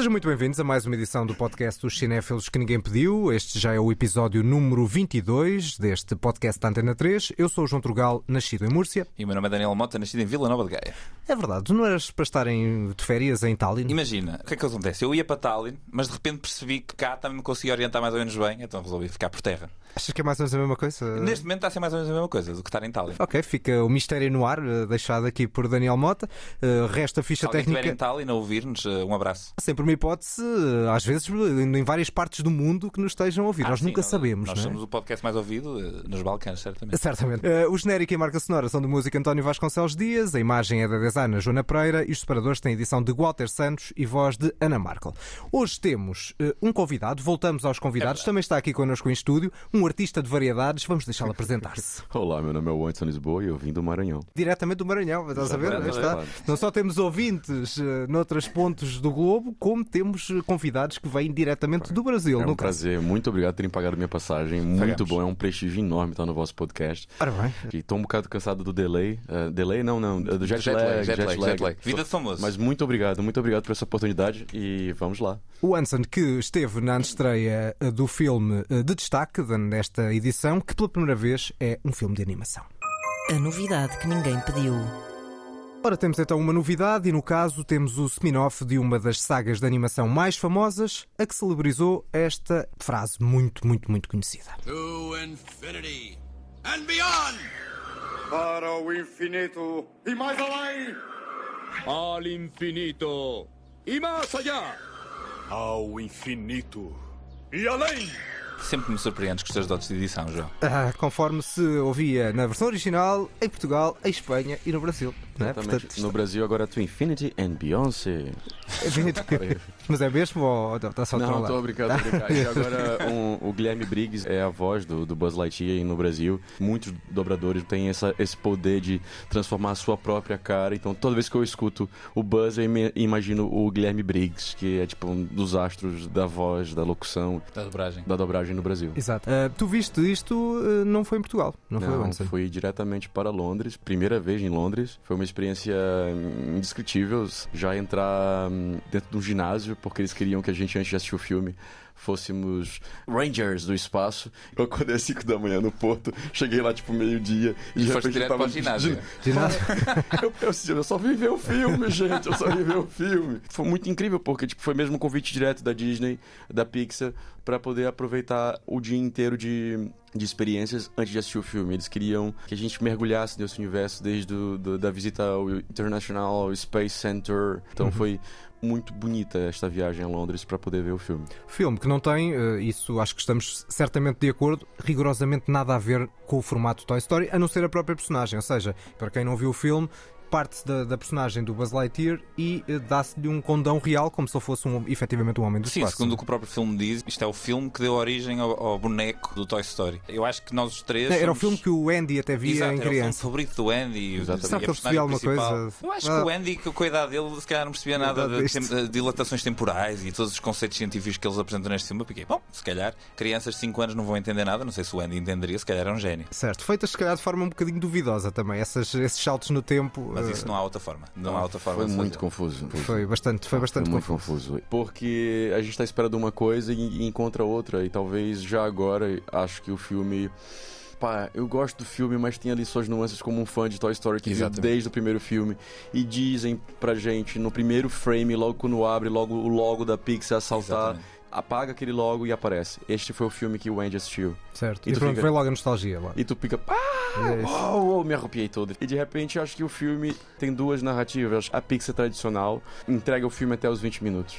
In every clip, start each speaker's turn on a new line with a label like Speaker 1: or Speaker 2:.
Speaker 1: Sejam muito bem-vindos a mais uma edição do podcast dos Cinéfilos que ninguém pediu. Este já é o episódio número 22 deste podcast da Antena 3. Eu sou o João Trugal, nascido em Múrcia.
Speaker 2: E o meu nome é Daniel Mota, nascido em Vila Nova de Gaia.
Speaker 1: É verdade, tu não eras para estarem de férias em Tallinn?
Speaker 2: Imagina, o que é que acontece? Eu ia para Tallinn, mas de repente percebi que cá também me conseguia orientar mais ou menos bem, então resolvi ficar por terra.
Speaker 1: Achas que é mais ou menos a mesma coisa?
Speaker 2: Neste momento está a ser mais ou menos a mesma coisa do que estar em Tallinn.
Speaker 1: Ok, fica o mistério no ar, eh, deixado aqui por Daniel Mota. Uh, resta a ficha
Speaker 2: Se
Speaker 1: técnica.
Speaker 2: estiver em Tallinn a ouvir-nos, uh, um abraço.
Speaker 1: Sempre uma hipótese, eh, às vezes em várias partes do mundo que nos estejam a ouvir.
Speaker 2: Ah,
Speaker 1: nós
Speaker 2: sim,
Speaker 1: nunca sabemos,
Speaker 2: Nós
Speaker 1: não é?
Speaker 2: somos o podcast mais ouvido uh, nos Balcãs, certamente.
Speaker 1: Certamente. Eh, o genérico e a marca sonora são de música António Vasconcelos Dias, a imagem é da designer Joana Pereira e os separadores têm edição de Walter Santos e voz de Ana Markel. Hoje temos eh, um convidado, voltamos aos convidados,
Speaker 2: É
Speaker 1: também está aqui connosco em estúdio, um artista de variedades, vamos deixá-lo apresentar-se.
Speaker 3: Olá, meu nome é Anderson Lisboa e eu vim do Maranhão.
Speaker 1: Diretamente do Maranhão, estás a ver? Não só temos ouvintes eh, noutros pontos do globo, como temos eh, convidados que vêm diretamente do Brasil.
Speaker 3: É
Speaker 1: no
Speaker 3: um
Speaker 1: caso.
Speaker 3: prazer, muito obrigado por terem pagado minha passagem. Muito
Speaker 2: Pagamos.
Speaker 3: bom, é um prestígio enorme estar no vosso podcast.
Speaker 1: Ora bem.
Speaker 3: E Estou um bocado cansado do delay. Eh, delay não, não, do jet,
Speaker 2: Jet
Speaker 3: lag,
Speaker 2: lag, jet lag, jet lag. Vida de famoso.
Speaker 3: Mas muito obrigado, muito obrigado por essa oportunidade e vamos lá.
Speaker 1: O Anson, que esteve na antestreia eh, do filme de destaque nesta edição, que pela primeira vez é um filme de animação.
Speaker 4: A novidade que ninguém pediu.
Speaker 1: Ora, temos então uma novidade e, no caso, temos o spin-off de uma das sagas de animação mais famosas, a que celebrizou esta frase muito, muito, muito conhecida.
Speaker 5: to infinity and beyond.
Speaker 6: Para o infinito e mais além!
Speaker 5: Al infinito y más allá.
Speaker 6: Ao infinito e além!
Speaker 2: Sempre me surpreendes com os teus dotes de edição, João.
Speaker 1: Ah, conforme se ouvia na versão original, em Portugal, em Espanha e no Brasil. É?
Speaker 3: Exatamente.
Speaker 1: Portanto,
Speaker 3: No Brasil agora to Infinity and Beyoncé.
Speaker 1: Mas é mesmo ou está só a
Speaker 3: Não,
Speaker 1: trollar?
Speaker 3: tô brincando, tô brincando. E agora um- o Guilherme Briggs é a voz do, do Buzz Lightyear e no Brasil. Muitos dobradores têm essa, esse poder de transformar a sua própria cara. Então toda vez que eu escuto o Buzz, eu imagino o Guilherme Briggs, que é tipo um dos astros da voz, da locução,
Speaker 2: Da dobragem.
Speaker 3: da dobragem no Brasil.
Speaker 1: Exato. Ah, tu viste isto, ah, não foi em Portugal, não, foi,
Speaker 3: Não,
Speaker 1: Anson?
Speaker 3: fui diretamente para Londres, primeira vez em Londres. Foi uma experiência hum, indescritível. Já entrar hum, dentro de um ginásio, porque eles queriam que a gente, antes de assistir o filme, fôssemos Rangers do espaço. Eu acordei às 5 da manhã no Porto, cheguei lá tipo meio-dia e de repente eu
Speaker 2: direto
Speaker 3: tava
Speaker 2: para o ginásio.
Speaker 1: Ginásio?
Speaker 3: eu, eu, eu só vim ver o filme, gente. Eu só vim ver o filme. Foi muito incrível, porque tipo, foi mesmo um convite direto da Disney, da Pixar, para poder aproveitar o dia inteiro de, de experiências antes de assistir o filme. Eles queriam que a gente mergulhasse nesse universo desde do, do- da visita ao International Space Center. Então foi muito bonita esta viagem a Londres para poder ver o filme.
Speaker 1: Filme que não tem, eh, isso acho que estamos certamente de acordo, rigorosamente nada a ver com o formato Toy Story, a não ser a própria personagem. Ou seja, para quem não viu o filme, parte da, da personagem do Buzz Lightyear e eh, dá-se-lhe um condão real, como se ele fosse um, efetivamente um homem do
Speaker 2: Sim,
Speaker 1: espaço.
Speaker 2: segundo o que o próprio filme diz, isto é o filme que deu origem ao, ao boneco do Toy Story. Eu acho que nós os três.
Speaker 1: Era o
Speaker 2: somos-
Speaker 1: filme que o Andy até via
Speaker 2: Exato,
Speaker 1: em
Speaker 2: era o filme
Speaker 1: criança.
Speaker 2: favorito do Andy. o-
Speaker 3: Exatamente.
Speaker 1: Será que ele percebia alguma
Speaker 2: principal.
Speaker 1: coisa?
Speaker 2: Eu acho
Speaker 1: Ah.
Speaker 2: que o Andy, com a idade dele, se calhar não percebia nada de, dilatações temporais e todos os conceitos científicos que eles apresentam neste filme. Eu fiquei, bom, se calhar crianças de 5 anos não vão entender nada. Não sei se o Andy entenderia, se calhar era um gênio.
Speaker 1: Certo, feitas se calhar de forma um bocadinho duvidosa também, essas, esses saltos no tempo.
Speaker 2: Mas
Speaker 1: eh,
Speaker 2: isso não há outra forma. Não há outra forma
Speaker 3: Foi muito confuso.
Speaker 1: Foi bastante, foi bastante
Speaker 3: muito
Speaker 1: confuso.
Speaker 3: confuso. Porque a gente tá esperando uma coisa e, encontra outra. E talvez já agora acho que o filme. Pá, eu gosto do filme, mas tem ali suas nuances como um fã de Toy Story que viu
Speaker 2: Exatamente.
Speaker 3: desde o primeiro filme. E dizem pra gente, no primeiro frame, logo quando abre, logo o logo da Pixar saltar,
Speaker 2: Exatamente.
Speaker 3: Apaga aquele logo e aparece. Este foi o filme que o Andy assistiu.
Speaker 1: Certo.
Speaker 3: E
Speaker 1: E,
Speaker 3: tu
Speaker 1: pronto,
Speaker 3: fica-
Speaker 1: veio logo a nostalgia. Lá.
Speaker 3: E tu fica. Ah,
Speaker 1: É
Speaker 3: uau, me arrepiei todo. E de repente acho que o filme tem duas narrativas. A Pixar tradicional entrega o filme até os 20 minutos.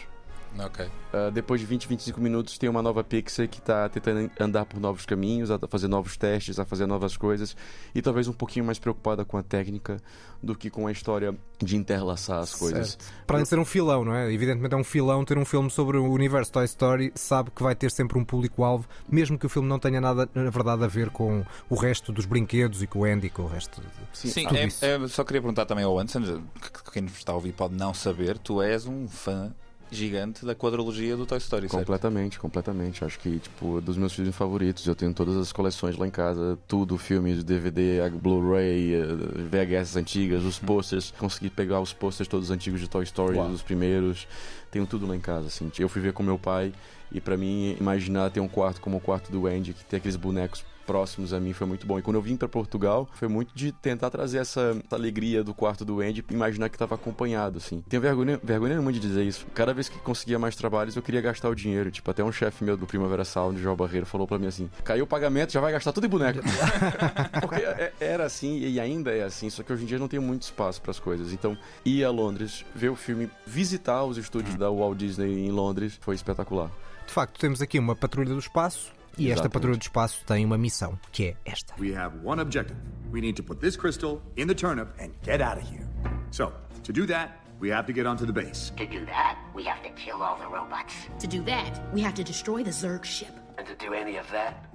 Speaker 2: Ok.
Speaker 3: Uh, depois de 20, 25 minutos, tem uma nova Pixar que tá tentando andar por novos caminhos, a fazer novos testes, a fazer novas coisas, e talvez um pouquinho mais preocupada com a técnica do que com a história de interlaçar as coisas.
Speaker 1: Certo. Para ser um filão, não é? Evidentemente é um filão ter um filme sobre o universo Toy Story, sabe que vai ter sempre um público-alvo, mesmo que o filme não tenha nada, na verdade, a ver com o resto dos brinquedos e com o Andy, com o resto. de-
Speaker 2: Sim,
Speaker 1: tudo
Speaker 2: é-
Speaker 1: isso.
Speaker 2: é- só queria perguntar também ao Anderson, que- que quem nos está a ouvir pode não saber, tu és um fã gigante da quadrologia do Toy Story, certo?
Speaker 3: Completamente, completamente. Acho que, tipo, é dos meus filmes favoritos. Eu tenho todas as coleções lá em casa, tudo, filmes, DVD, Blu-ray, VHS antigas, os posters. Consegui pegar os posters todos antigos de Toy Story,
Speaker 1: Uau.
Speaker 3: os primeiros. Tenho tudo lá em casa, assim. Eu fui ver com meu pai e pra mim imaginar ter um quarto como o quarto do Andy, que tem aqueles bonecos próximos a mim foi muito bom. E quando eu vim pra Portugal, foi muito de tentar trazer essa, essa alegria do quarto do Andy e imaginar que tava acompanhado, assim. Tenho vergonha, vergonha nenhuma de dizer isso. Cada vez que conseguia mais trabalhos, eu queria gastar o dinheiro. Tipo, até um chefe meu do Primavera Sound, João Barreiro, falou pra mim assim: caiu o pagamento, já vai gastar tudo em boneco. Porque é- era assim e ainda é assim, só que hoje em dia não tem muito espaço pras coisas. Então, ir a Londres, ver o filme, visitar os estúdios da Walt Disney em Londres, foi espetacular.
Speaker 1: De facto, temos aqui uma patrulha do espaço e esta patrulha do espaço tem uma missão, que é esta.
Speaker 6: We have one objective. We need to put this crystal in the turnip and get out of here. So, to do that, we have to get onto the base.
Speaker 7: To do that, we have to kill all the robots.
Speaker 8: To do that, we have to destroy the Zerg ship.
Speaker 7: And to do any of that,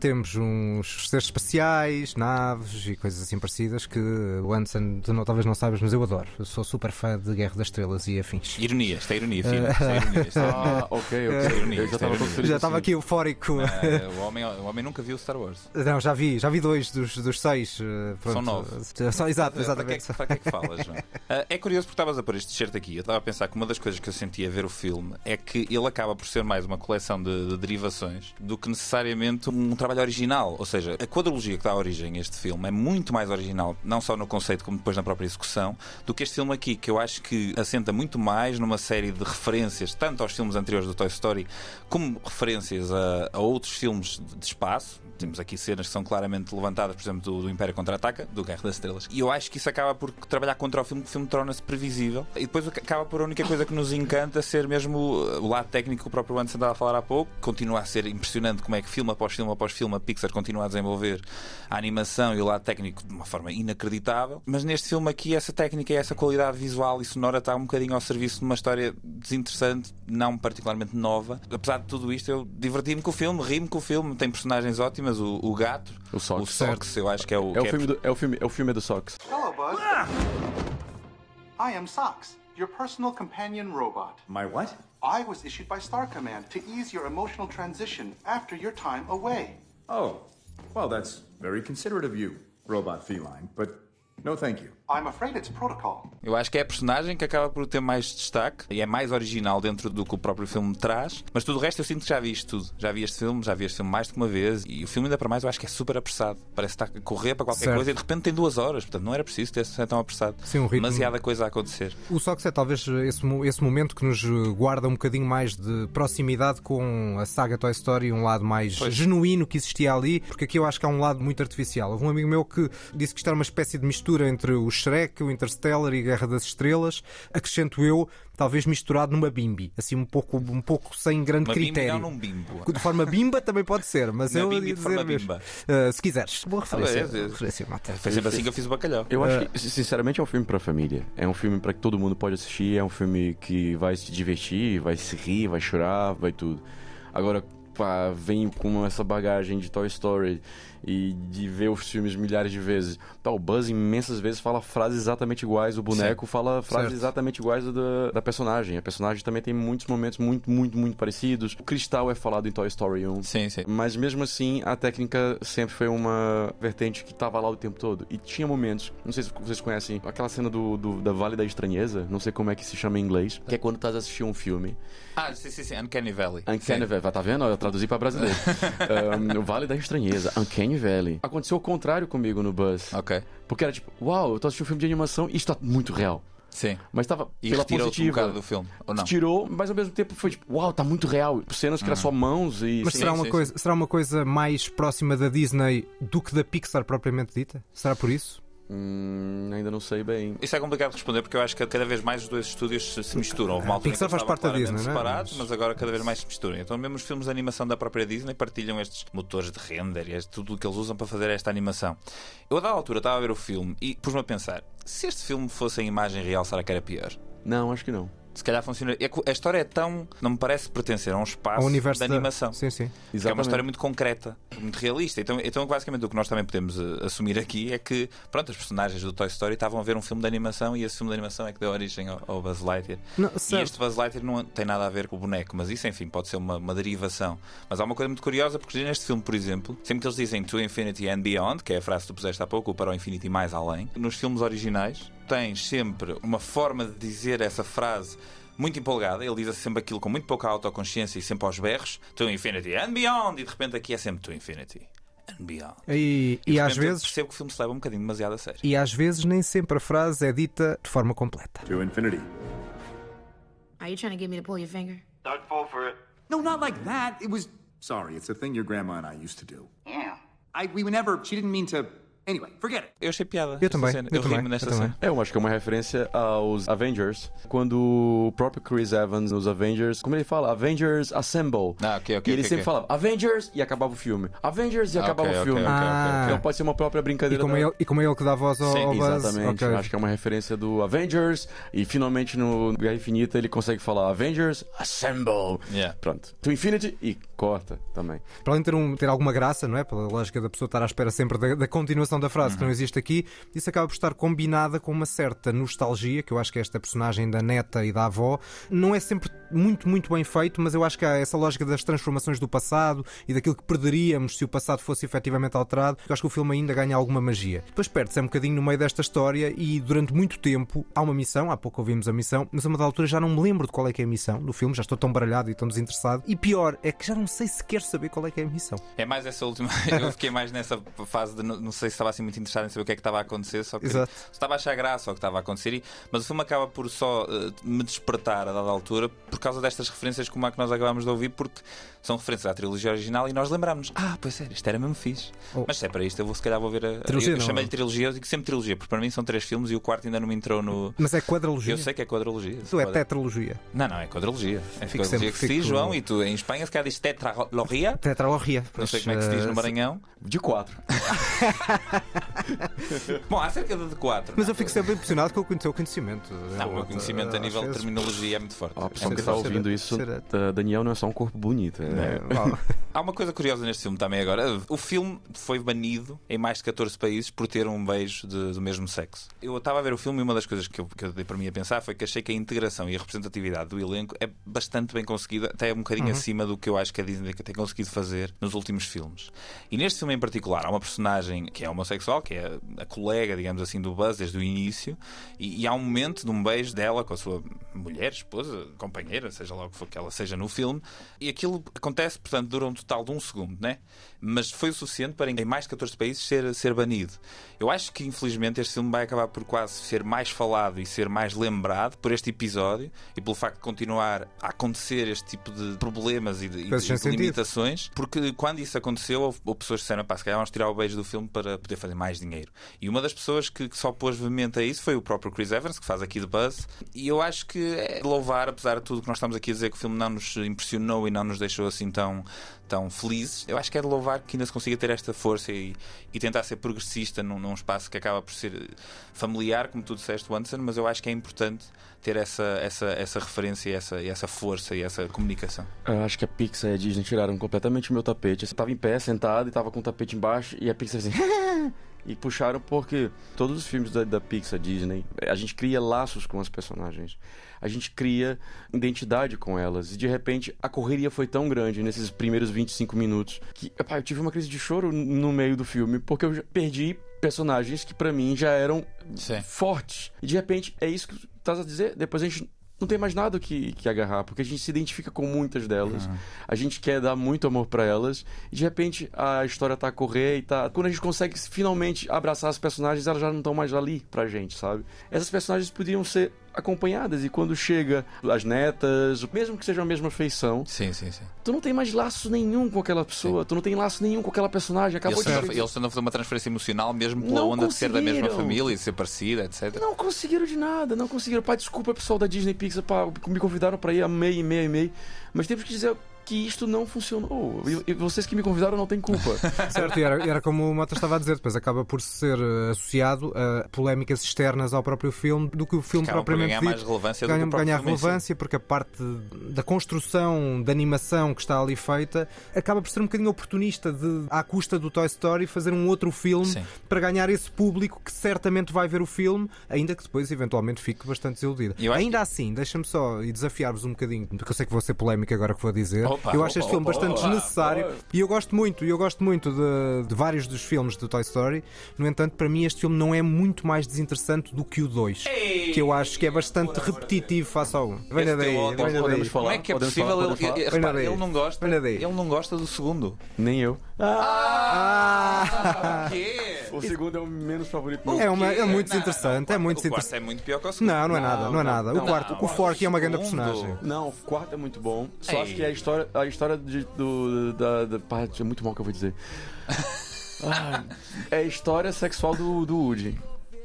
Speaker 1: temos uns seres espaciais, naves e coisas assim parecidas que o Anson, tu não, talvez não saibas, mas eu adoro. Eu sou super fã de Guerra das Estrelas e afins.
Speaker 2: Ironia, isto é ironia, filho. É ironia. É ironia.
Speaker 3: Ah, ok, ok.
Speaker 2: ironia,
Speaker 3: Eu já
Speaker 2: é
Speaker 3: estava.
Speaker 1: Já estava
Speaker 3: assim.
Speaker 1: aqui eufórico.
Speaker 2: Ah, o, homem, o homem nunca viu Star Wars.
Speaker 1: Não, já vi, já vi dois dos, dos seis. eh, Pronto.
Speaker 2: São nove.
Speaker 1: São, exato,
Speaker 2: Para que, é
Speaker 1: exatamente.
Speaker 2: que- para que é que falas, João? Ah, é curioso porque estavas a pôr este t-shirt aqui. Eu estava a pensar que uma das coisas que eu senti a ver o filme é que ele acaba por ser mais uma coleção de, de derivações do que necessariamente um trabalho original. Ou seja, a quadrologia que dá origem a este filme é muito mais original, não só no conceito como depois na própria execução, do que este filme aqui, que eu acho que assenta muito mais numa série de referências, tanto aos filmes anteriores do Toy Story, como referências a, a outros filmes de- espaço. Temos aqui cenas que são claramente levantadas, por exemplo, do, do Império Contra-Ataca, do Guerra das Estrelas. E eu acho que isso acaba por trabalhar contra o filme, que o filme torna-se previsível. E depois acaba por a única coisa que nos encanta ser mesmo o lado técnico que o próprio Anderson estava a falar há pouco. Continua a ser impressionante como é que filme após filme após filme a Pixar continua a desenvolver a animação e o lado técnico de uma forma inacreditável. Mas neste filme aqui, essa técnica e essa qualidade visual e sonora está um bocadinho ao serviço de uma história desinteressante, não particularmente nova. Apesar de tudo isto, eu diverti-me com o filme, ri-me com o filme, tem personagens ótimas. O, o gato,
Speaker 3: O Sox.
Speaker 2: o Sox, eu acho que é o.
Speaker 3: É o
Speaker 2: que
Speaker 3: filme do, é o filme, é o filme do Sox.
Speaker 9: Hello, Buzz. I am Sox, your personal companion robot.
Speaker 6: My what?
Speaker 9: I was issued by Star Command to ease your emotional transition after your time away.
Speaker 6: Oh, well, that's very considerate of you, robot feline, but no thank you.
Speaker 9: I'm afraid it's protocol.
Speaker 2: Eu acho que é a personagem que acaba por ter mais destaque e é mais original dentro do que o próprio filme traz. Mas tudo o resto eu sinto que já vi isto tudo. Já vi este filme, já vi este filme mais de uma vez e o filme, ainda para mais, eu acho que é super apressado. Parece que está a correr para qualquer
Speaker 1: Certo.
Speaker 2: coisa e de repente tem duas horas. Portanto, não era preciso ter ser tão apressado.
Speaker 1: Sim, um ritmo-
Speaker 2: Demasiada coisa a acontecer.
Speaker 1: O Sox é talvez esse, esse momento que nos guarda um bocadinho mais de proximidade com a saga Toy Story, um lado mais
Speaker 2: Pois.
Speaker 1: genuíno que existia ali, porque aqui eu acho que há um lado muito artificial. Houve um amigo meu que disse que isto era uma espécie de mistura entre o Shrek, o Interstellar e Guerra das Estrelas, acrescento eu, talvez misturado numa bimbi, assim um pouco, um pouco sem grande
Speaker 2: Uma
Speaker 1: critério.
Speaker 2: não num bimbo.
Speaker 1: De forma bimba também pode ser, mas
Speaker 2: Uma
Speaker 1: eu
Speaker 2: bimbi
Speaker 1: ia
Speaker 2: de
Speaker 1: dizer
Speaker 2: forma
Speaker 1: mesmo.
Speaker 2: bimba.
Speaker 1: Uh, se quiseres. Boa referência.
Speaker 2: é, é.
Speaker 1: referência Mata.
Speaker 2: Foi sempre assim que eu fiz o bacalhau.
Speaker 3: Eu acho que, sinceramente, é um filme pra família. É um filme pra que todo mundo pode assistir. É um filme que vai se divertir, vai se rir, vai chorar, vai tudo. Agora, pá, vem com essa bagagem de Toy Story e de ver os filmes milhares de vezes. Tá, o Buzz imensas vezes fala frases exatamente iguais, o boneco fala frases
Speaker 1: Certo.
Speaker 3: exatamente iguais da, da personagem. A personagem também tem muitos momentos muito, muito, muito parecidos. O Cristal é falado em Toy Story 1.
Speaker 2: Sim, sim.
Speaker 3: Mas mesmo assim, a técnica sempre foi uma vertente que tava lá o tempo todo. E tinha momentos, não sei se vocês conhecem, aquela cena do, do- da Vale da Estranheza, não sei como é que se chama em inglês, que é quando estás a assistir um filme.
Speaker 2: Ah, sim, sim, sim. Uncanny Valley.
Speaker 3: Uncanny
Speaker 2: Sim.
Speaker 3: Valley, tá vendo? Eu traduzi pra brasileiro. um, o Vale da Estranheza, Uncanny Valley. Aconteceu o contrário comigo no Buzz.
Speaker 2: Ok.
Speaker 3: Porque era tipo, uau, eu tô assistindo um filme de animação e isso tá muito real.
Speaker 2: Sim.
Speaker 3: Mas tava
Speaker 2: E
Speaker 3: pela
Speaker 2: um
Speaker 3: positiva.
Speaker 2: bocado do filme. Ou não?
Speaker 3: Tirou, mas ao mesmo tempo foi tipo, uau, tá muito real. Cenas que era só mãos e.
Speaker 1: Mas
Speaker 3: sim,
Speaker 1: será,
Speaker 2: sim,
Speaker 1: uma
Speaker 2: sim.
Speaker 1: coisa, será uma coisa mais próxima da Disney do que da Pixar propriamente dita? Será por isso?
Speaker 3: Hum, ainda não sei bem.
Speaker 2: Isso é complicado de responder porque eu acho que cada vez mais os dois estúdios se, misturam. Houve uma altura em que
Speaker 1: Pixar
Speaker 2: eles
Speaker 1: faz
Speaker 2: estavam
Speaker 1: parte da Disney, não é?
Speaker 2: separados,
Speaker 1: Mas-
Speaker 2: mas agora cada vez mais se misturam. Então, mesmo os filmes de animação da própria Disney partilham estes motores de render e tudo o que eles usam para fazer esta animação. Eu, a dada altura, estava a ver o filme e pus-me a pensar: se este filme fosse em imagem real, será que era pior?
Speaker 3: Não, acho que não.
Speaker 2: Se calhar funciona. é A história é tão. Não me parece pertencer a um espaço
Speaker 1: Ao universo
Speaker 2: de
Speaker 1: da-
Speaker 2: animação.
Speaker 1: Sim, sim.
Speaker 2: Que é uma
Speaker 3: Exatamente.
Speaker 2: história muito concreta, muito realista. Então, então, basicamente, o que nós também podemos eh, assumir aqui é que, pronto, as personagens do Toy Story estavam a ver um filme de animação e esse filme de animação é que deu origem ao, ao Buzz Lightyear.
Speaker 1: Não,
Speaker 2: e este Buzz Lightyear não tem nada a ver com o boneco, mas isso, enfim, pode ser uma, uma derivação. Mas há uma coisa muito curiosa, porque neste filme, por exemplo, sempre que eles dizem To Infinity and Beyond, que é a frase que tu puseste há pouco, ou para o infinito e mais além, nos filmes originais tens sempre uma forma de dizer essa frase muito empolgada, ele diz sempre aquilo com muito pouca autoconsciência e sempre aos berros, To Infinity and Beyond, e de repente aqui é sempre To Infinity and Beyond.
Speaker 1: E,
Speaker 2: E,
Speaker 1: e às vezes.
Speaker 2: percebo que o filme se leva um bocadinho demasiado a sério.
Speaker 1: E às vezes nem sempre a frase é dita de forma completa.
Speaker 6: To infinity.
Speaker 8: Are you trying to get me to pull your finger?
Speaker 5: Don't fall for it.
Speaker 6: No, not like that. It was. Sorry, it's a thing your grandma and I used to do.
Speaker 7: Yeah.
Speaker 6: I we never. She didn't mean to. Anyway, forget it.
Speaker 2: Eu achei piada.
Speaker 1: Eu também,
Speaker 2: cena.
Speaker 1: eu
Speaker 2: Eu,
Speaker 1: também,
Speaker 2: rimo nesta
Speaker 1: eu também.
Speaker 2: cena.
Speaker 3: É, eu acho que é uma referência aos Avengers. Quando o próprio Chris Evans nos Avengers, como ele fala, Avengers Assemble.
Speaker 2: Ah, ok, ok,
Speaker 3: e ele
Speaker 2: ok,
Speaker 3: sempre
Speaker 2: ok.
Speaker 3: falava Avengers e acabava o filme. Avengers e
Speaker 2: Ah,
Speaker 3: acabava
Speaker 2: ok,
Speaker 3: o filme.
Speaker 1: Ah.
Speaker 3: Então pode ser uma própria
Speaker 1: E
Speaker 3: brincadeira.
Speaker 1: como, é
Speaker 3: da-
Speaker 1: ele, e como é ele que dá voz ao,
Speaker 2: Sim,
Speaker 1: ao Buzz.
Speaker 3: Exatamente. Acho que é uma referência do Avengers. E finalmente no Guerra Infinita ele consegue falar Avengers Assemble.
Speaker 2: Yeah.
Speaker 3: Pronto. To Infinity e corta também.
Speaker 1: Para além de ter, um- ter alguma graça, não é? Pela lógica da pessoa estar à espera sempre da, da continuação da frase que
Speaker 2: Uhum.
Speaker 1: não existe aqui, isso acaba por estar combinada com uma certa nostalgia, que eu acho que esta personagem da neta e da avó não é sempre muito, muito bem feito, mas eu acho que há essa lógica das transformações do passado e daquilo que perderíamos se o passado fosse efetivamente alterado. Eu acho que o filme ainda ganha alguma magia. Depois perde-se um bocadinho no meio desta história e durante muito tempo há uma missão, há pouco ouvimos a missão, mas a uma da altura já não me lembro de qual é que é a missão do filme, já estou tão baralhado e tão desinteressado. E pior, é que já não sei sequer saber qual é que é a missão.
Speaker 2: É mais essa última. Eu fiquei mais nessa fase de não sei se estava assim muito interessado em saber o que é que estava a acontecer, só que
Speaker 1: Exato.
Speaker 2: estava a achar graça ao que estava a acontecer. E, mas o filme acaba por só eh, me despertar a dada altura por causa destas referências como a que nós acabámos de ouvir, porque são referências à trilogia original e nós lembrámos ah, pois é, isto era mesmo fixe.
Speaker 1: Oh.
Speaker 2: Mas se é para isto, eu vou se calhar vou ver a.
Speaker 1: Trilogia
Speaker 2: eu eu
Speaker 1: não.
Speaker 2: chamei-lhe trilogia, eu digo sempre trilogia, porque para mim são três filmes e o quarto ainda não me entrou no.
Speaker 1: Mas é quadrilogia.
Speaker 2: Eu sei que é quadrilogia.
Speaker 1: Isso é tetralogia.
Speaker 2: Não, não, é quadrilogia. É
Speaker 1: Fico
Speaker 2: quadrilogia
Speaker 1: sempre-
Speaker 2: que se diz, João, e tu em Espanha se calhar diz tetralogia.
Speaker 1: Tetralogia.
Speaker 2: Não sei como é que se diz no Maranhão.
Speaker 3: De quatro.
Speaker 2: Bom, há cerca de 4.
Speaker 1: Mas eu fico sempre impressionado com o teu conhecimento.
Speaker 2: Não, o meu conhecimento a nível de terminologia é muito forte.
Speaker 3: Ó,
Speaker 2: É
Speaker 3: pessoal que está ouvindo isso, Daniel não é só um corpo bonito. É...
Speaker 2: Há uma coisa curiosa neste filme também agora. O filme foi banido em mais de 14 países por ter um beijo de- do mesmo sexo. Eu estava a ver o filme e uma das coisas que eu, que eu dei para mim a pensar foi que achei que a integração e a representatividade do elenco é bastante bem conseguida, até um bocadinho acima do que eu acho que a Disney tem conseguido fazer nos últimos filmes. E neste filme em particular há uma personagem que é homossexual, que é a colega, digamos assim, do Buzz desde o início, e, e há um momento de um beijo dela com a sua mulher, esposa, companheira, seja lá o que for que ela seja no filme, e aquilo acontece, portanto, dura um total de um segundo, né? Mas foi o suficiente para em mais de 14 países ser, ser banido. Eu acho que, infelizmente, este filme vai acabar por quase ser mais falado e ser mais lembrado por este episódio e pelo facto de continuar a acontecer este tipo de problemas e de, e de
Speaker 1: sem sentido.
Speaker 2: limitações, porque quando isso aconteceu, houve, houve pessoas que disseram, pá, se calhar vamos tirar o beijo do filme para poder fazer mais dinheiro. E uma das pessoas que, que só pôs veemente a isso foi o próprio Chris Evans, que faz aqui de Buzz, e eu acho que é de louvar, apesar de tudo que nós estamos aqui a dizer que o filme não nos impressionou e não nos deixou assim tão, tão felizes, eu acho que é de louvar que ainda se consiga ter esta força e, e tentar ser progressista num, num espaço que acaba por ser familiar, como tu disseste, Wanson, mas eu acho que é importante ter essa, essa, essa referência e essa, e essa força e essa comunicação.
Speaker 3: Eu acho que a Pixar e a Disney tiraram completamente o meu tapete. Eu estava em pé, sentado, e estava com o tapete embaixo, e a Pixar assim. e puxaram porque todos os filmes da, da Pixar, Disney, a gente cria laços com as personagens. A gente cria identidade com elas. E de repente a correria foi tão grande nesses primeiros 25 minutos que epá, eu tive uma crise de choro no meio do filme porque eu perdi personagens que pra mim já eram
Speaker 2: Sim.
Speaker 3: fortes. E de repente é isso que tu estás a dizer. Depois a gente não tem mais nada que, que agarrar, porque a gente se identifica com muitas delas. A gente quer dar muito amor pra elas. E de repente a história tá a correr e tá. Quando a gente consegue finalmente abraçar as personagens, elas já não estão mais ali pra gente, sabe? Essas personagens podiam ser acompanhadas e quando chega as netas, mesmo que sejam a mesma feição,
Speaker 2: Sim, sim, sim.
Speaker 3: tu não tem mais laço nenhum com aquela pessoa, tu não tem laço nenhum com aquela personagem. Acabou
Speaker 2: Eles
Speaker 3: de
Speaker 2: estão, eles estão a fazer uma transferência emocional mesmo pela
Speaker 3: Não
Speaker 2: onda de ser da mesma família e de ser parecida, etc.
Speaker 3: Não conseguiram de nada, não conseguiram. Pá, desculpa pessoal da Disney Pixar, pá, me convidaram pra ir, amei, amei, amei. Mas temos que dizer que isto não funcionou. E, e vocês que me convidaram não têm culpa.
Speaker 1: Certo, e era, era como o Mota estava a dizer, depois acaba por ser eh, associado a polémicas externas ao próprio filme do que o filme
Speaker 2: Acabam
Speaker 1: propriamente
Speaker 2: ganhar
Speaker 1: dito.
Speaker 2: mais relevância do que
Speaker 1: ganha,
Speaker 2: o
Speaker 1: ganha relevância porque a parte da construção da animação que está ali feita acaba por ser um bocadinho oportunista de, à custa do Toy Story, fazer um outro filme
Speaker 2: Sim.
Speaker 1: para ganhar esse público que certamente vai ver o filme, ainda que depois eventualmente fique bastante desiludido. Ainda assim, deixa-me só e desafiar-vos um bocadinho, porque eu sei que vou ser polémico agora que vou dizer.
Speaker 2: Opa,
Speaker 1: eu acho
Speaker 2: opa,
Speaker 1: este filme
Speaker 2: opa,
Speaker 1: bastante
Speaker 2: opa,
Speaker 1: desnecessário
Speaker 3: opa.
Speaker 1: e eu gosto muito, eu gosto muito de, de vários dos filmes do Toy Story. No entanto, para mim este filme não é muito mais desinteressante do que o 2, que eu acho que é bastante repetitivo face ao 1. Venha daí, venha daí.
Speaker 3: falar?
Speaker 2: Como é que é
Speaker 3: Podemos
Speaker 2: possível?
Speaker 3: falar?
Speaker 2: ele, repara, ele não gosta. Ele não gosta do segundo.
Speaker 3: Nem eu.
Speaker 1: Ah!
Speaker 2: quê?
Speaker 3: O segundo é o menos favorito
Speaker 1: É, uma, é muito
Speaker 2: Não,
Speaker 1: interessante,
Speaker 2: não,
Speaker 1: é muito
Speaker 2: o quarto
Speaker 1: interessante.
Speaker 2: é muito pior que o segundo.
Speaker 1: Não, não é nada, não é nada. O
Speaker 3: não,
Speaker 1: quarto, o Forky é uma grande personagem.
Speaker 3: Não, o quarto é muito bom. Só acho que a história, a história de- do, da, da parte é muito mal que eu vou dizer. Ai, é a história sexual do, do Woody.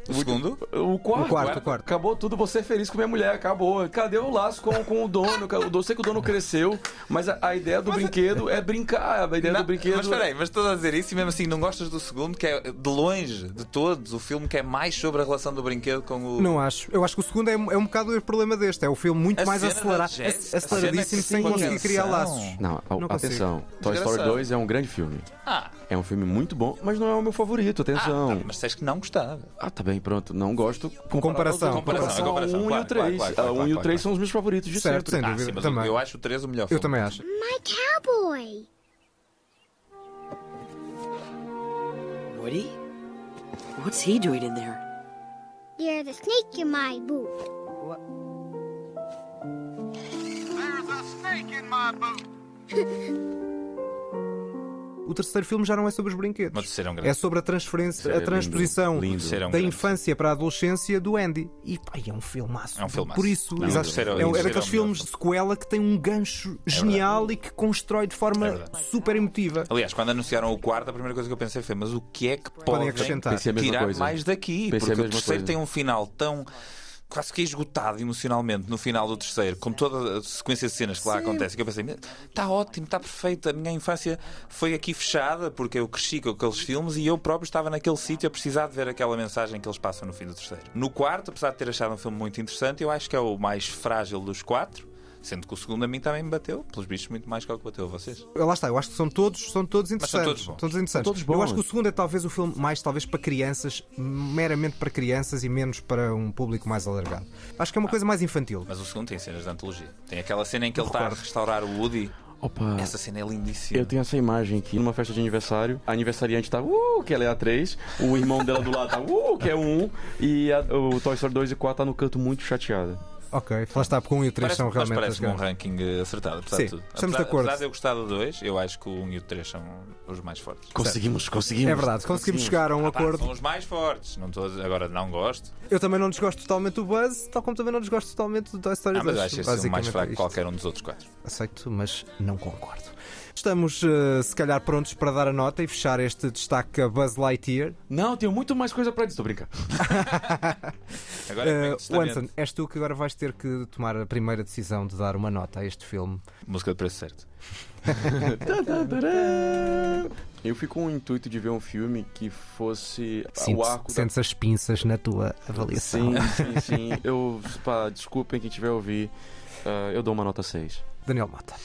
Speaker 2: O segundo?
Speaker 3: O quarto,
Speaker 1: O quarto, o quarto.
Speaker 3: Acabou tudo, você feliz com minha mulher, acabou. Cadê o laço com, com o dono? O dono sei que o dono cresceu, mas a, a ideia do brinquedo é brincar. A ideia
Speaker 2: Não,
Speaker 3: do brinquedo.
Speaker 2: Mas espera aí, mas estou a dizer isso e mesmo assim não gostas do segundo, que é de longe, de todos, o filme que é mais sobre a relação do brinquedo com o.
Speaker 1: Não acho. Eu acho que o segundo é, é um bocado o problema deste. É o filme muito
Speaker 2: A
Speaker 1: mais acelerado, aceleradíssimo sem
Speaker 2: que
Speaker 1: conseguir criar laços.
Speaker 3: Não,
Speaker 1: Não consigo.
Speaker 3: atenção. Toy Story
Speaker 2: Desgraçado.
Speaker 3: 2 é um grande filme.
Speaker 2: Ah,
Speaker 3: É um filme muito bom, mas não é o meu favorito,
Speaker 2: ah
Speaker 3: atenção.
Speaker 2: tá, mas disseste que não gostava.
Speaker 3: Ah, tá bem, pronto. Não gosto.
Speaker 1: Comparação.
Speaker 2: Comparação,
Speaker 3: a
Speaker 2: comparação,
Speaker 3: 1 e
Speaker 2: claro,
Speaker 3: o 3.
Speaker 2: claro, claro, claro,
Speaker 3: A 1 e o
Speaker 2: claro,
Speaker 3: 3
Speaker 2: claro.
Speaker 3: são os meus favoritos de
Speaker 1: Certo,
Speaker 3: sempre.
Speaker 1: sem
Speaker 2: Ah,
Speaker 1: dúvida.
Speaker 2: sim, mas
Speaker 1: também.
Speaker 2: eu acho o 3 o melhor
Speaker 1: Eu
Speaker 2: filme.
Speaker 1: também acho.
Speaker 10: My cowboy.
Speaker 11: Woody? What's he doing in there?
Speaker 10: There's a snake in my boot.
Speaker 9: There's a snake in my boot.
Speaker 1: O terceiro filme já não é sobre os brinquedos.
Speaker 2: É um
Speaker 1: É sobre a transferência,
Speaker 3: É
Speaker 1: a
Speaker 3: lindo,
Speaker 1: transposição
Speaker 3: lindo.
Speaker 2: O terceiro é um
Speaker 1: da
Speaker 2: grande
Speaker 1: infância para a adolescência do Andy. E pá, é um filmaço.
Speaker 2: É um filmaço.
Speaker 1: Por isso,
Speaker 2: Não,
Speaker 1: é, é daqueles
Speaker 2: é melhor
Speaker 1: filmes de sequela que tem um gancho genial e que constrói de forma
Speaker 2: É
Speaker 1: super emotiva.
Speaker 2: Aliás, quando anunciaram o quarto, a primeira coisa que eu pensei foi: mas o que é que
Speaker 1: Podem
Speaker 2: podem
Speaker 1: acrescentar.
Speaker 2: Tirar mais daqui?
Speaker 3: Pensei
Speaker 2: Porque o terceiro
Speaker 3: coisa.
Speaker 2: tem um final tão. Quase que esgotado emocionalmente no final do terceiro, com toda a sequência de cenas que lá acontece, que eu pensei, está ótimo, está perfeito. A minha infância foi aqui fechada porque eu cresci com aqueles filmes e eu próprio estava naquele sítio a precisar de ver aquela mensagem que eles passam no fim do terceiro. No quarto, apesar de ter achado um filme muito interessante, eu acho que é o mais frágil dos quatro. Sendo que o segundo a mim também me bateu, pelos bichos, muito mais que o que bateu a vocês.
Speaker 1: Lá está, eu acho que são todos, são todos
Speaker 2: Mas são
Speaker 1: interessantes.
Speaker 2: todos bons.
Speaker 1: interessantes.
Speaker 3: São todos
Speaker 1: Eu
Speaker 3: bons.
Speaker 1: acho que o segundo é talvez o filme mais talvez para crianças, meramente para crianças e menos para um público mais alargado. Acho que é uma coisa mais infantil.
Speaker 2: Mas o segundo tem cenas de antologia. Tem aquela cena em que ele está a restaurar o Woody.
Speaker 3: Opa.
Speaker 2: Essa cena é lindíssima.
Speaker 3: Eu tenho essa imagem aqui numa festa de aniversário. A aniversariante tá, uh, que ela é a 3. O irmão dela do lado tá, uh, que é o 1. E a- o Toy Story 2 e 4 tá no canto muito chateada.
Speaker 1: Ok, lá está, porque um e o 3
Speaker 2: Parece,
Speaker 1: são
Speaker 2: mas
Speaker 1: realmente as
Speaker 2: parece-me um ranking eh, acertado, apesar
Speaker 1: Sim,
Speaker 2: de tudo.
Speaker 1: estamos
Speaker 2: apesar,
Speaker 1: de acordo.
Speaker 2: Apesar de eu gostar do 2, eu acho que o 1 e o 3 são os mais fortes.
Speaker 3: Conseguimos, conseguimos.
Speaker 1: É verdade, conseguimos chegar a um
Speaker 2: Ah, pá,
Speaker 1: acordo.
Speaker 2: são os mais fortes. Não dizer- agora não gosto.
Speaker 1: Eu também não desgosto totalmente do Buzz, tal como também não desgosto totalmente do Toy Story
Speaker 2: Ah, mas
Speaker 1: 2.
Speaker 2: acho esse filme mais fraco
Speaker 1: é
Speaker 2: que
Speaker 1: isto.
Speaker 2: qualquer um dos outros quatro.
Speaker 1: Aceito, mas não concordo. Estamos, eh, se calhar, prontos para dar a nota e fechar este destaque a Buzz Lightyear.
Speaker 3: Não, tenho muito mais coisa pra dizer. Tô brincando.
Speaker 2: Agora é
Speaker 1: Eh,
Speaker 2: uh,
Speaker 1: Wanson, és tu que agora vais ter que tomar a primeira decisão de dar uma nota a este filme.
Speaker 2: música de preço certo.
Speaker 3: Eu fico com o intuito de ver um filme que fosse
Speaker 1: Sinto-
Speaker 3: o arco da...
Speaker 1: Sentes as pinças na tua avaliação.
Speaker 3: Sim, sim, sim. Eu, pá, desculpem quem tiver a ouvir. ah, eu dou uma nota 6.
Speaker 1: Daniel Mota.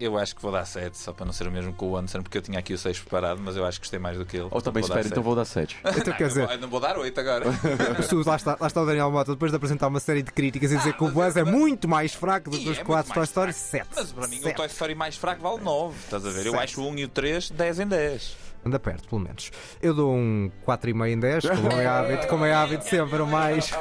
Speaker 2: Eu acho que vou dar 7, só para não ser o mesmo que o Anderson, porque eu tinha aqui o 6 preparado, mas eu acho que gostei mais do que ele.
Speaker 3: Ou também espera, então vou dar 7.
Speaker 1: Então, quer dizer,
Speaker 2: Não, vou- não vou dar 8 agora.
Speaker 1: lá, está, lá está o Daniel Mota, depois de apresentar uma série de críticas e dizer que o Buzz é muito mais fraco do que os
Speaker 2: é muito
Speaker 1: quatro Toy Story,
Speaker 2: fraco.
Speaker 1: 7.
Speaker 2: Mas para mim o Toy Story mais fraco vale 9. Estás a ver? Eu acho o 1 e o 3 10 em 10.
Speaker 1: Anda perto, pelo menos. Eu dou um 4,5 em 10, como é hábito, como é hábito sempre o mais.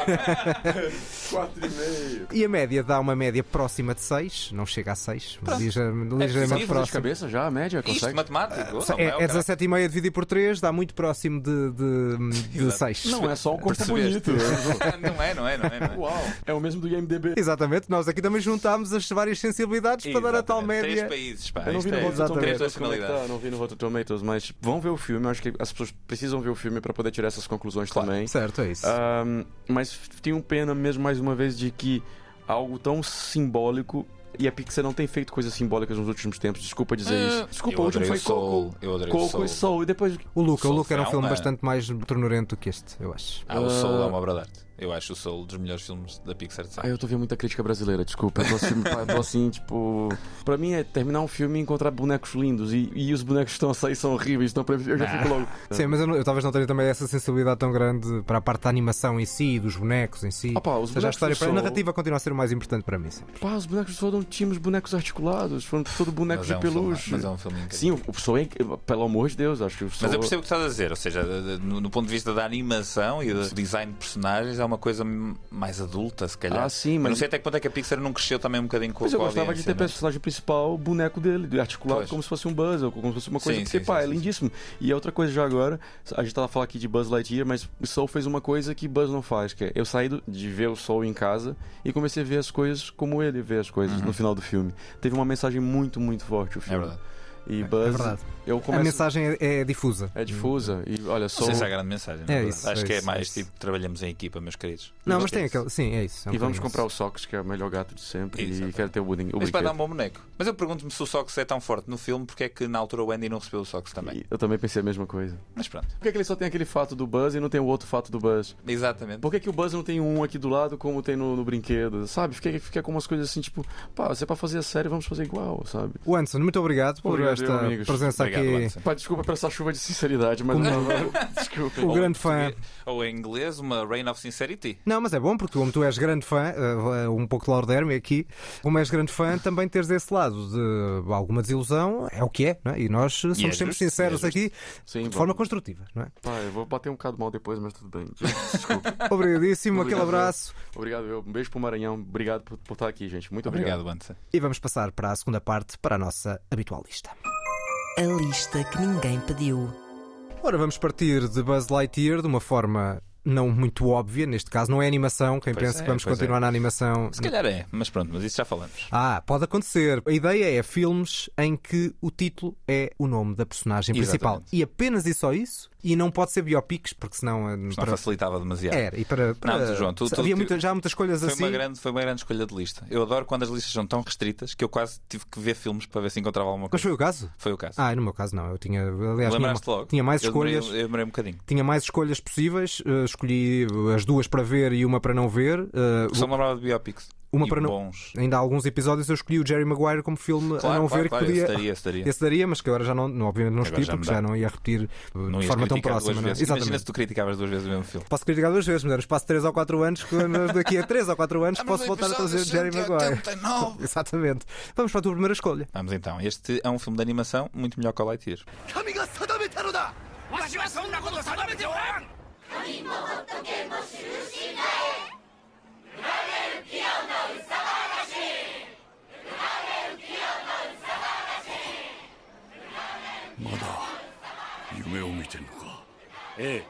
Speaker 3: 4,5.
Speaker 1: E a média dá uma média próxima de 6, não chega a 6, mas ligeiramente,
Speaker 2: É
Speaker 1: ligeiramente
Speaker 3: de
Speaker 1: próximo.
Speaker 3: cabeça já, a média,
Speaker 2: Isto,
Speaker 3: consegue?
Speaker 2: matemático? Oh, não,
Speaker 1: É,
Speaker 2: é,
Speaker 1: é
Speaker 2: caralho.
Speaker 1: 17,5 dividido por 3, dá muito próximo de, de, de
Speaker 2: Exato.
Speaker 1: 6.
Speaker 3: Não é só o corpo bonito.
Speaker 2: não é, não é, não é. Não é.
Speaker 3: Uau. É o mesmo do IMDB.
Speaker 1: Exatamente, nós aqui também juntámos as várias sensibilidades para dar a tal
Speaker 2: Exatamente.
Speaker 1: média.
Speaker 2: Três países, pá.
Speaker 3: Eu não vi
Speaker 2: Isto
Speaker 3: no
Speaker 2: é-
Speaker 3: Rotten
Speaker 1: exatamente.
Speaker 3: Tomatoes é tá, não vi no Rotten Tomatoes, mas vão ver o filme. Eu acho que as pessoas precisam ver o filme para poder tirar essas conclusões
Speaker 2: Claro.
Speaker 3: também.
Speaker 1: Certo, é isso.
Speaker 3: Ahm, mas tenho pena mesmo mais uma vez de que algo tão simbólico E a Pixar não tem feito coisas simbólicas nos últimos tempos. Desculpa dizer
Speaker 2: Ah,
Speaker 3: isso. Desculpa,
Speaker 2: eu
Speaker 3: o último
Speaker 2: adorei
Speaker 3: foi
Speaker 2: o Soul,
Speaker 3: Coco.
Speaker 2: eu adorei o
Speaker 3: Coco
Speaker 2: Soul.
Speaker 3: e Soul. E depois.
Speaker 1: O Luca, o
Speaker 2: Soul
Speaker 1: Luca era um
Speaker 2: foi
Speaker 1: filme
Speaker 2: uma-
Speaker 1: bastante mais tornurento do que este, eu acho.
Speaker 2: Ah, o Soul é uma obra de arte. Eu acho o Soul dos melhores filmes da Pixar de
Speaker 3: Ah, eu tô vendo muita crítica brasileira, desculpa. Eu tô assim, pá, eu tô assim, tipo. Pra mim é terminar um filme e encontrar bonecos lindos. E, e os bonecos que estão a sair são horríveis. Então eu já fico logo.
Speaker 1: Sim, mas eu, não- eu talvez não tenha também essa sensibilidade tão grande para a parte da animação em si, dos bonecos em si.
Speaker 3: Opa, os
Speaker 1: Ou seja, a
Speaker 3: bonecos
Speaker 1: história,
Speaker 3: do
Speaker 1: para a
Speaker 3: Soul-
Speaker 1: narrativa continua a ser o mais importante para mim. sempre.
Speaker 3: Pá, os bonecos foram tínhamos bonecos articulados, foram todo bonecos
Speaker 2: Mas é
Speaker 3: de
Speaker 2: um filme-
Speaker 3: peluche.
Speaker 2: mas é um filme incrível.
Speaker 3: Sim, o, o Soul é, pelo amor de Deus, acho que o Soul.
Speaker 2: Mas eu percebo o que estás a dizer, ou seja, de- de- no, no ponto de vista da animação e do design de personagens, é uma coisa mais adulta, se calhar.
Speaker 3: Ah, sim,
Speaker 2: Eu
Speaker 3: mas-
Speaker 2: Não sei até que ponto é que a Pixar não cresceu também um bocadinho com,
Speaker 3: Mas eu
Speaker 2: com
Speaker 3: gostava de ter
Speaker 2: mas-
Speaker 3: personagem principal, o boneco dele, de articulado
Speaker 2: Pois.
Speaker 3: como se fosse um Buzz, ou como se fosse uma coisa.
Speaker 2: Sim,
Speaker 3: porque,
Speaker 2: sim,
Speaker 3: pá,
Speaker 2: sim,
Speaker 3: é
Speaker 2: sim,
Speaker 3: lindíssimo. E é outra coisa já agora, a gente tava falando aqui de Buzz Lightyear, mas o Soul fez uma coisa que Buzz não faz, que é eu saí de ver o Soul em casa e comecei a ver as coisas como ele vê as coisas no final do filme. Teve uma mensagem muito, muito forte o
Speaker 2: Uhum. É
Speaker 3: filme.
Speaker 2: verdade.
Speaker 3: E
Speaker 1: É
Speaker 3: Buzz,
Speaker 1: verdade.
Speaker 3: eu
Speaker 1: A
Speaker 3: começo...
Speaker 1: mensagem é, é difusa.
Speaker 3: é difusa e olha,
Speaker 2: Não
Speaker 3: Soul...
Speaker 2: sei se há grande mensagem.
Speaker 1: É
Speaker 2: verdade.
Speaker 1: isso,
Speaker 2: Acho
Speaker 1: é
Speaker 2: que é
Speaker 1: isso,
Speaker 2: mais
Speaker 1: é isso.
Speaker 2: tipo trabalhamos em equipa, meus queridos.
Speaker 1: Não, mas
Speaker 2: é
Speaker 1: tem
Speaker 2: isso.
Speaker 1: aquele. Sim, é isso. é um
Speaker 3: E vamos comprar o. Socks, que é o melhor gato de sempre, e quero ter o, buding, o
Speaker 2: Mas vai dar um bom boneco. Mas eu pergunto-me se o Sox é tão forte no filme, porque é que na altura o Andy não recebeu o Sox também.
Speaker 3: E Eu também pensei a mesma coisa.
Speaker 2: Mas pronto.
Speaker 3: Por que, que ele só tem aquele fato do Buzz e não tem o outro fato do Buzz?
Speaker 2: Exatamente.
Speaker 3: Por que, que o Buzz não tem um aqui do lado como tem no, no brinquedo? Sabe? Fica, fica com umas coisas assim, tipo, pá, se é pra fazer a série, vamos fazer igual, sabe?
Speaker 1: O Anderson, muito obrigado por
Speaker 3: Obrigado,
Speaker 1: esta
Speaker 3: amigos.
Speaker 1: presença
Speaker 2: Obrigado,
Speaker 1: aqui.
Speaker 2: Anderson.
Speaker 3: Pá, desculpa por essa chuva de sinceridade, mas. desculpa.
Speaker 1: O grande fã.
Speaker 2: Ou em inglês, uma Reign of Sincerity.
Speaker 1: Não, mas é bom porque como tu és grande fã, eh, um pouco de Lord Hermie aqui, como és grande fã, também teres esse lado de alguma desilusão, é o que é, não é? E nós somos
Speaker 2: é
Speaker 1: sempre
Speaker 2: justo,
Speaker 1: sinceros
Speaker 2: é
Speaker 1: aqui
Speaker 3: Sim,
Speaker 1: de
Speaker 3: vamos.
Speaker 1: forma construtiva, não é?
Speaker 3: Pá, eu vou bater um bocado mal depois, mas tudo bem. Desculpa.
Speaker 1: Obrigadíssimo, aquele
Speaker 3: Obrigado,
Speaker 1: abraço
Speaker 3: Obrigado, eu. Um beijo pro Maranhão. Obrigado por, por estar aqui, gente. Muito obrigado.
Speaker 2: Obrigado,
Speaker 1: e vamos passar para a segunda parte, para a nossa habitual lista.
Speaker 4: A lista que ninguém pediu.
Speaker 1: Ora, vamos partir de Buzz Lightyear de uma forma não muito óbvia, neste caso não é animação, quem
Speaker 2: Pois
Speaker 1: pensa
Speaker 2: é,
Speaker 1: que vamos
Speaker 2: pois
Speaker 1: continuar
Speaker 2: é.
Speaker 1: na animação.
Speaker 2: Se calhar é, mas pronto, mas isso já falamos.
Speaker 1: Ah, pode acontecer. A ideia é filmes em que o título é o nome da personagem principal.
Speaker 2: Exatamente.
Speaker 1: E apenas e só isso. E não pode ser biopics, porque senão. eh,
Speaker 2: Não
Speaker 1: para-
Speaker 2: facilitava demasiado.
Speaker 1: Era, e para. para-
Speaker 2: Não, João, tu- tu-
Speaker 1: havia muita- já muitas escolhas
Speaker 2: Foi,
Speaker 1: assim.
Speaker 2: uma grande, foi uma grande escolha de lista. Eu adoro quando as listas são tão restritas que eu quase tive que ver filmes para ver se encontrava alguma
Speaker 1: Mas
Speaker 2: coisa.
Speaker 1: foi o caso?
Speaker 2: Foi o caso.
Speaker 1: Ah, no meu caso não. Eu tinha. Aliás, tinha,
Speaker 2: logo?
Speaker 1: tinha mais
Speaker 2: eu demorei-
Speaker 1: escolhas.
Speaker 2: eu demorei um bocadinho.
Speaker 1: Tinha mais escolhas possíveis. eh, escolhi as duas para ver e uma para não ver. eh,
Speaker 2: Só me lembrava de biopics.
Speaker 1: Uma
Speaker 2: E
Speaker 1: para não-
Speaker 2: bons.
Speaker 1: Ainda há alguns episódios eu escolhi o Jerry Maguire como filme
Speaker 2: Claro,
Speaker 1: a não
Speaker 2: claro,
Speaker 1: ver
Speaker 2: claro,
Speaker 1: que podia.
Speaker 2: esse daria, esse daria.
Speaker 1: Esse daria, mas que agora já não, não obviamente não escolhi porque já não ia repetir eh,
Speaker 2: Não
Speaker 1: de forma tão próxima. não é?
Speaker 2: vezes. Imagina
Speaker 1: Exatamente.
Speaker 2: se tu criticavas duas vezes o mesmo filme.
Speaker 1: Posso criticar duas vezes, mas era um espaço de 3 ou 4 anos, daqui a 3 ou 4 anos
Speaker 2: Ah,
Speaker 1: posso
Speaker 2: no
Speaker 1: voltar a trazer Jerry Maguire.
Speaker 2: 189.
Speaker 1: Exatamente. Vamos para a tua primeira escolha.
Speaker 2: Vamos então. Este é um filme de animação muito melhor que o Lightyear.
Speaker 5: まだ夢を見てんの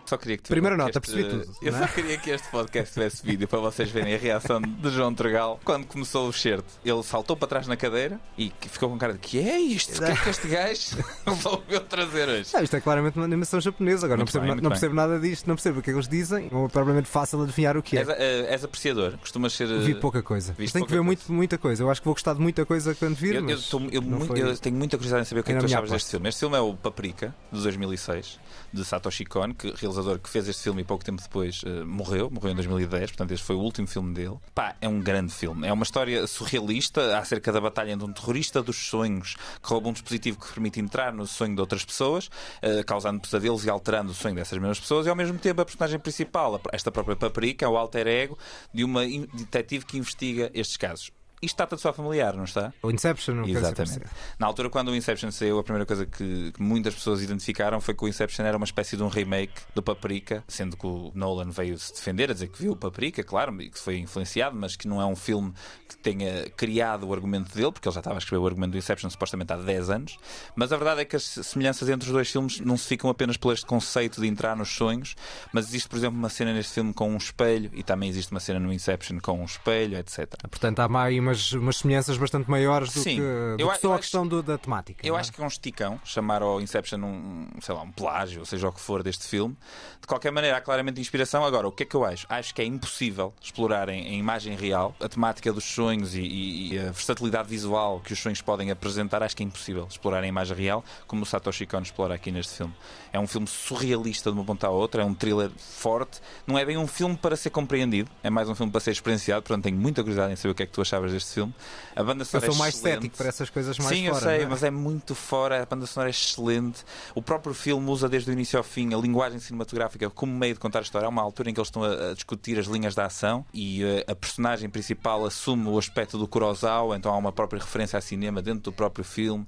Speaker 2: Só queria que tu,
Speaker 1: Primeira nota,
Speaker 2: este-
Speaker 1: percebi tudo,
Speaker 2: Eu
Speaker 1: não
Speaker 2: só
Speaker 1: é?
Speaker 2: queria que este podcast tivesse vídeo para vocês verem a reação de João Tregal quando começou o certo. Ele saltou para trás na cadeira e ficou com cara de que é isto? O que é que este gajo resolveu trazer hoje?
Speaker 1: Ah, isto é claramente uma animação japonesa. Agora não percebo,
Speaker 2: bem,
Speaker 1: não percebo nada disto, não percebo o que é que eles dizem. Ou é provavelmente fácil adivinhar o que é.
Speaker 2: És, eh, és apreciador, costumas ser. eh,
Speaker 1: Vi pouca coisa.
Speaker 2: viste
Speaker 1: Tenho que ver
Speaker 2: coisa.
Speaker 1: muito, muita coisa. Eu acho que vou gostar de muita coisa quando vir.
Speaker 2: Eu, eu
Speaker 1: mas
Speaker 2: tô- eu
Speaker 1: não
Speaker 2: muito-
Speaker 1: foi-
Speaker 2: eu tenho muita curiosidade em saber o que é que tu achavas deste filme. Este filme é o Paprika, de 2006, de Satoshi Kon, que, realizador que fez este filme e pouco tempo depois eh, morreu, morreu em 2010, portanto este foi o último filme dele. Pá, é um grande filme. É uma história surrealista acerca da batalha entre um terrorista dos sonhos que rouba um dispositivo que permite entrar no sonho de outras pessoas, eh, causando pesadelos e alterando o sonho dessas mesmas pessoas, e ao mesmo tempo a personagem principal, esta própria Paprika, é o alter ego de uma detetive que investiga estes casos. Isto está-te só familiar, não está?
Speaker 1: O Inception, não
Speaker 2: Exatamente. Na altura, quando o Inception saiu, a primeira coisa que, que muitas pessoas identificaram foi que o Inception era uma espécie de um remake do Paprika, sendo que o Nolan veio se defender, a dizer que viu o Paprika, claro, e que foi influenciado, mas que não é um filme que tenha criado o argumento dele, porque ele já estava a escrever o argumento do Inception supostamente há 10 anos. Mas a verdade é que as semelhanças entre os dois filmes não se ficam apenas por este conceito de entrar nos sonhos, mas existe, por exemplo, uma cena neste filme com um espelho, e também existe uma cena no Inception com um espelho, etc.
Speaker 1: Portanto, há uma umas, umas semelhanças bastante maiores do
Speaker 2: Sim.
Speaker 1: que, do
Speaker 2: Eu
Speaker 1: que só a
Speaker 2: acho-
Speaker 1: questão do- da temática.
Speaker 2: Eu
Speaker 1: é?
Speaker 2: acho que é um esticão chamar ao Inception um, sei lá, um plágio, ou seja o que for deste filme. De qualquer maneira, há claramente inspiração. Agora, o que é que eu acho? Acho que é impossível explorar em, em imagem real a temática dos sonhos e, e- e a versatilidade visual que os sonhos podem apresentar. Acho que é impossível explorar em imagem real como o Satoshi Kon explora aqui neste filme. É um filme surrealista de uma ponta à outra, é um thriller forte. Não é bem um filme para ser compreendido, é mais um filme para ser experienciado. Portanto, tenho muita curiosidade em saber o que é que tu achavas deste filme. A banda
Speaker 1: Eu
Speaker 2: sonora
Speaker 1: sou
Speaker 2: é
Speaker 1: mais
Speaker 2: excelente.
Speaker 1: cético para essas coisas mais
Speaker 2: Sim, eu
Speaker 1: fora.
Speaker 2: sei,
Speaker 1: não é?
Speaker 2: mas é muito fora. A banda sonora é excelente. O próprio filme usa desde o início ao fim a linguagem cinematográfica como meio de contar a história. Há uma altura em que eles estão a, discutir as linhas da ação e eh, a personagem principal assume o aspecto do Kurosawa, então há uma própria referência a cinema dentro do próprio filme.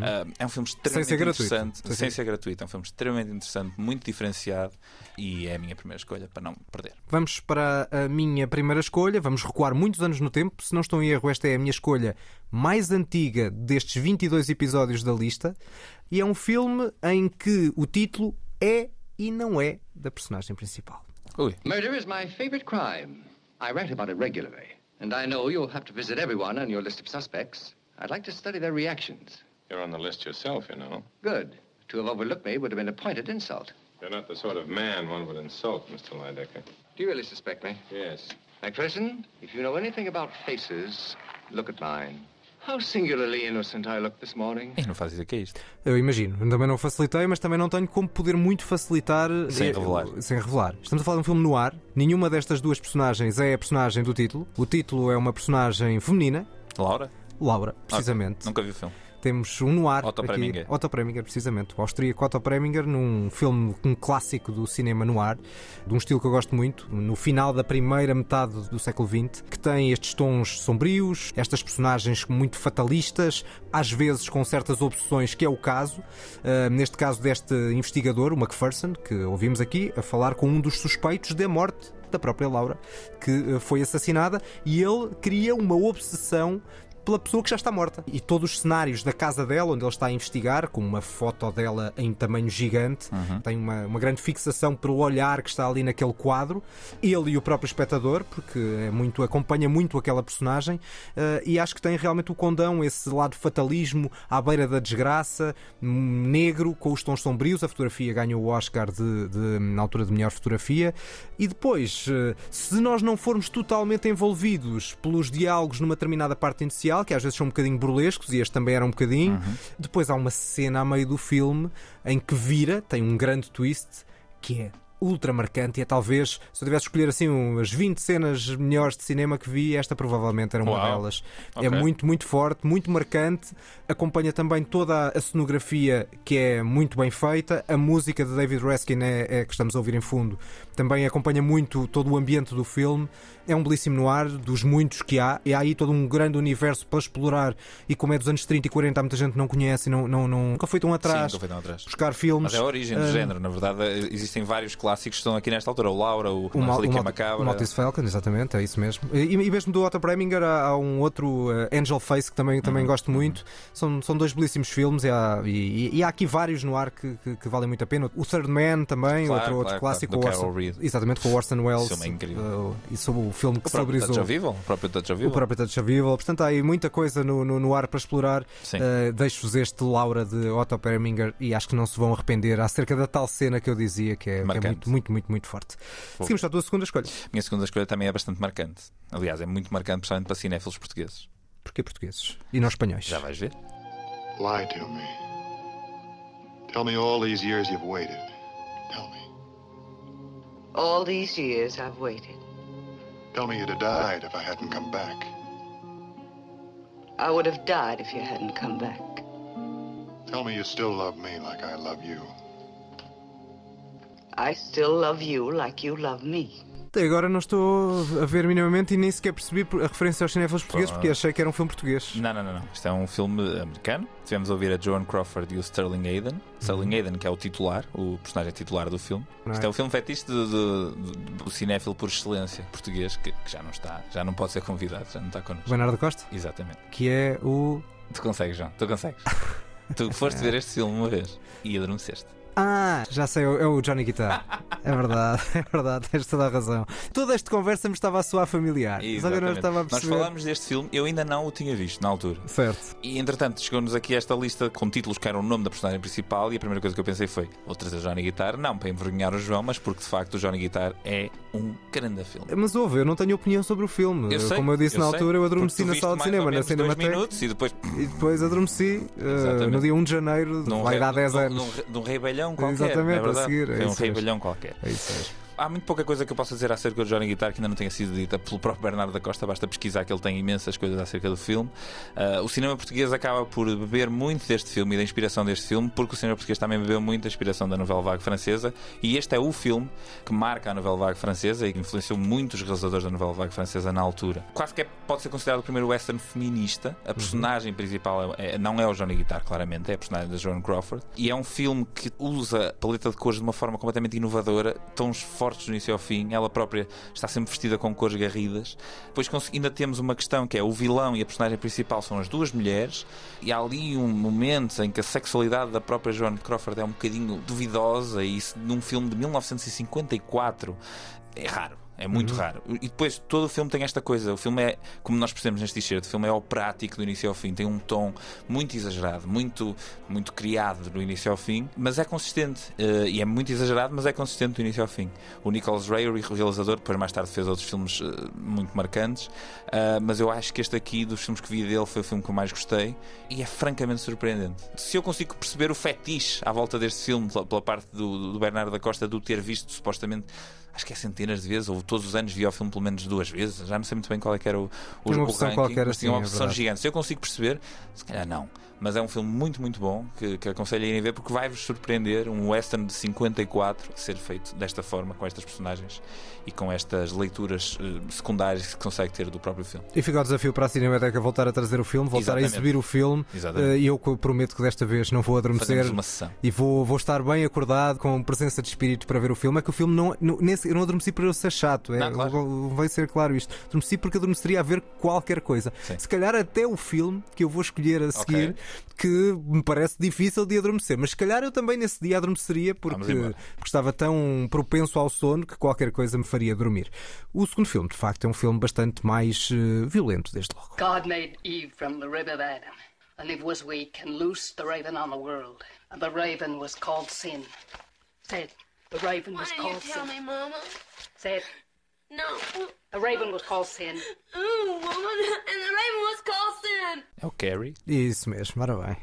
Speaker 2: Ah, é um filme extremamente
Speaker 1: ser gratuito.
Speaker 2: interessante.
Speaker 1: Sem
Speaker 2: Sem
Speaker 1: ser-
Speaker 2: gratuito. É um filme extremamente interessante, muito diferenciado e é a minha primeira escolha para não perder.
Speaker 1: Vamos para a minha primeira escolha. Vamos recuar muitos anos no tempo. Se não estou em erro, esta é a minha escolha mais antiga destes 22 episódios da lista. E é um filme em que o título é e não é da personagem principal.
Speaker 2: Ui.
Speaker 12: Murder is my favorite crime. I write about it regularly. And I know you'll have to visit everyone on your list of suspects. I'd like to study their reactions.
Speaker 13: You're on the list yourself, you know.
Speaker 12: Good. To have overlooked me would have been a pointed insult.
Speaker 13: You're not the sort of man one would insult, Mr. Lydecker.
Speaker 12: Do you really suspect me?
Speaker 13: Yes.
Speaker 12: MacPherson, if you know anything about faces, look at mine. How singularly innocent I look this morning.
Speaker 2: E não faz ideia que é isto.
Speaker 1: Eu imagino. Também não facilitei, mas também não tenho como poder muito facilitar
Speaker 2: Sem
Speaker 1: eh,
Speaker 2: revelar.
Speaker 1: Sem revelar. Estamos a falar de um filme no ar. Nenhuma destas duas personagens é a personagem do título. O título é uma personagem feminina,
Speaker 2: Laura?
Speaker 1: Laura, precisamente.
Speaker 2: Nunca vi o filme.
Speaker 1: Temos um noir
Speaker 2: Otto
Speaker 1: aqui,
Speaker 2: Preminger.
Speaker 1: Otto Preminger, precisamente. O austríaco Otto Preminger, num filme, um clássico do cinema noir, de um estilo que eu gosto muito, no final da primeira metade do século XX, que tem estes tons sombrios, estas personagens muito fatalistas, às vezes com certas obsessões, que é o caso, ah, neste caso deste investigador, o Macpherson, que ouvimos aqui, a falar com um dos suspeitos da morte da própria Laura, que ah, foi assassinada, e ele cria uma obsessão pela pessoa que já está morta. E todos os cenários da casa dela, onde ele está a investigar, com uma foto dela em tamanho gigante, tem uma, uma grande fixação pelo olhar que está ali naquele quadro, ele e o próprio espectador, porque é muito, acompanha muito aquela personagem, eh, e acho que tem realmente o condão, esse lado fatalismo à beira da desgraça, negro, com os tons sombrios. A fotografia ganhou o Oscar de, de- na altura de melhor fotografia. E depois, eh, se nós não formos totalmente envolvidos pelos diálogos numa determinada parte inicial, que às vezes são um bocadinho burlescos, e este também era um bocadinho, depois há uma cena a meio do filme em que vira, tem um grande twist, que é ultra marcante e é talvez, se eu tivesse de escolher assim umas 20 cenas melhores de cinema que vi, esta provavelmente era uma
Speaker 2: Uau.
Speaker 1: delas.
Speaker 2: Ok.
Speaker 1: É muito, muito forte, muito marcante, acompanha também toda a cenografia que é muito bem feita, a música de David Raskin é, é que estamos a ouvir em fundo, também acompanha muito todo o ambiente do filme. É um belíssimo noir, dos muitos que há, e há aí todo um grande universo para explorar. E como é dos anos 30 e 40, há muita gente que não conhece e não, não, não- nunca foi tão atrás.
Speaker 2: Sim, foi tão atrás.
Speaker 1: Buscar filmes.
Speaker 2: Mas é a origem do
Speaker 1: Ah,
Speaker 2: género, na verdade. existem vários clássicos que estão aqui nesta altura. O Laura, o,
Speaker 1: O, Mal, o,
Speaker 2: Relíquia Macabra.
Speaker 1: o Maltese Falcon, exatamente, é isso mesmo. E, e mesmo do Otto Preminger há, há um outro, uh, Angel Face, que também,
Speaker 2: Uhum.
Speaker 1: também gosto muito. São, são dois belíssimos filmes e há, e, e há aqui vários no ar que, que, que valem muito a pena. O Third Man também,
Speaker 2: Claro,
Speaker 1: outro, outro
Speaker 2: claro,
Speaker 1: clássico.
Speaker 2: claro,
Speaker 1: Orson-. Exatamente, com o Orson Welles.
Speaker 2: Filme é incrível.
Speaker 1: uh, e sobre o filme que
Speaker 2: O próprio
Speaker 1: celebrizou.
Speaker 2: Touch of Evil. O próprio Touch of
Speaker 1: O
Speaker 2: Evil.
Speaker 1: próprio Touch of Evil. Portanto, há aí muita coisa no, no, no ar para explorar. Uh, Deixo-vos este Laura de Otto Preminger e acho que não se vão arrepender acerca da tal cena que eu dizia, que é, que é muito, muito, muito, muito forte. Seguimos para a tua segunda escolha.
Speaker 2: Minha segunda escolha também é bastante marcante. Aliás, é muito marcante, principalmente para cinéfilos portugueses.
Speaker 1: Porquê portugueses? E não espanhóis?
Speaker 2: Já vais ver?
Speaker 14: Lie to me. Tell me all these years you've waited. Tell me.
Speaker 11: All these years I've waited.
Speaker 14: Tell me you'd have died if I hadn't come back.
Speaker 11: I would have died if you hadn't come back.
Speaker 14: Tell me you still love me like I love you.
Speaker 11: I still love you like you love me.
Speaker 1: Até agora não estou a ver minimamente e nem sequer percebi a referência aos cinéfilos portugueses porque achei que era um filme português.
Speaker 2: Não, não, não, não. Isto é um filme americano. Tivemos a ouvir a Joan Crawford e o Sterling Hayden. Sterling Hayden, que é o titular, o personagem titular do filme.
Speaker 1: Não é?
Speaker 2: Isto é o filme fetiche do, do, do- do cinéfilo por excelência português, que, que já não está, já não pode ser convidado, já não está connosco.
Speaker 1: Bernardo Costa,
Speaker 2: Exatamente.
Speaker 1: que é o.
Speaker 2: Tu consegues, João, tu consegues. tu foste ver este filme uma vez e adormeceste.
Speaker 1: Ah, já sei, é o Johnny Guitar. É verdade, é verdade, tens toda a razão. Toda esta conversa me estava a soar familiar. Só não
Speaker 2: Exatamente.
Speaker 1: estava a
Speaker 2: Nós falámos deste filme, eu ainda não o tinha visto na altura.
Speaker 1: Certo.
Speaker 2: E entretanto chegou-nos aqui esta lista com títulos que eram o nome da personagem principal e a primeira coisa que eu pensei foi vou trazer Johnny Guitar, não para envergonhar o João, mas porque de facto o Johnny Guitar é um grande filme.
Speaker 1: Mas ouve, eu não tenho opinião sobre o filme.
Speaker 2: Eu sei,
Speaker 1: Como eu disse
Speaker 2: eu
Speaker 1: na
Speaker 2: sei,
Speaker 1: altura, eu adormeci na sala de cinema, na
Speaker 2: dois
Speaker 1: Cinemateca.
Speaker 2: minutos e depois
Speaker 1: E depois adormeci uh, no dia 1 de janeiro,
Speaker 2: num
Speaker 1: vai
Speaker 2: rei-
Speaker 1: dar 10
Speaker 2: num-
Speaker 1: anos.
Speaker 2: num- num qualquer.
Speaker 1: Exatamente,
Speaker 2: é
Speaker 1: a seguir, é
Speaker 2: Foi um qualquer.
Speaker 1: É isso mesmo.
Speaker 2: Há muito pouca coisa que eu possa dizer acerca do Johnny Guitar que ainda não tenha sido dita pelo próprio Bernardo da Costa, basta pesquisar que ele tem imensas coisas acerca do filme. Ah, o cinema português acaba por beber muito deste filme e da inspiração deste filme, porque o cinema português também bebeu muito da inspiração da novela vague francesa, e este é o filme que marca a novela vague francesa e que influenciou muito os realizadores da novela vague francesa na altura. Quase que é- pode ser considerado o primeiro western feminista. A personagem principal é- é- não é o Johnny Guitar, claramente, é a personagem da Joan Crawford, e é um filme que usa a paleta de cores de uma forma completamente inovadora, tons fortes do início ao fim. Ela própria está sempre vestida com cores garridas. Depois ainda temos uma questão que é o vilão e a personagem principal são as duas mulheres, e há ali um momento em que a sexualidade da própria Joan Crawford é um bocadinho duvidosa, e isso num filme de 1954 é raro. É muito raro. E depois todo o filme tem esta coisa. O filme é, como nós percebemos neste t-shirt, o filme é ao prático do início ao fim. Tem um tom muito exagerado, muito, muito criado do início ao fim, mas é consistente. Eh, e é muito exagerado, mas é consistente do início ao fim. O Nicholas Ray, o realizador, depois mais tarde fez outros filmes eh, muito marcantes. Ah, mas eu acho que este aqui, dos filmes que vi dele, foi o filme que eu mais gostei e é francamente surpreendente. Se eu consigo perceber o fetiche à volta deste filme, pela pela parte do, do Bernardo da Costa, do ter visto supostamente acho que é centenas de vezes, ou todos os anos via o filme pelo menos duas vezes. Já não sei muito bem qual é que era o, o,
Speaker 1: Tem uma
Speaker 2: o
Speaker 1: versão
Speaker 2: ranking,
Speaker 1: qualquer
Speaker 2: mas tinha
Speaker 1: assim,
Speaker 2: uma
Speaker 1: é
Speaker 2: versão
Speaker 1: verdade.
Speaker 2: gigante. Se eu consigo perceber, se calhar não. Mas é um filme muito, muito bom que, que aconselho a irem ver porque vai-vos surpreender um western de 54 ser feito desta forma, com estas personagens e com estas leituras eh, secundárias que consegue ter do próprio filme.
Speaker 1: E fica o desafio para a Cinemateca voltar a trazer o filme, voltar
Speaker 2: Exatamente.
Speaker 1: a exibir o filme.
Speaker 2: Exatamente.
Speaker 1: Eh, E eu prometo que desta vez não vou adormecer.
Speaker 2: Fazemos uma sessão.
Speaker 1: E vou, vou estar bem acordado, com presença de espírito para ver o filme. É que o filme não. não nesse, eu não adormeci por eu ser chato. É,
Speaker 2: Não, claro.
Speaker 1: Vai ser claro isto. Adormeci porque adormeceria a ver qualquer coisa.
Speaker 2: Sim.
Speaker 1: Se calhar até o filme que eu vou escolher a seguir, que me parece difícil de adormecer. Mas se calhar eu também nesse dia adormeceria porque, porque estava tão propenso ao sono que qualquer coisa me faria dormir. O segundo filme, de facto, é um filme bastante mais eh, violento, desde logo.
Speaker 15: God made Eve from the rib of Adam, and Eve was weak and loosed the raven on the world, and the raven was called sin. Say it. The raven was
Speaker 16: Why
Speaker 15: called
Speaker 16: didn't you tell
Speaker 15: sin.
Speaker 16: me, Mama?
Speaker 15: Say it.
Speaker 16: No.
Speaker 15: The raven was called sin.
Speaker 16: Ooh, Mama, and the raven was called sin.
Speaker 2: É o Carrie.
Speaker 1: Isso mesmo, ora bem.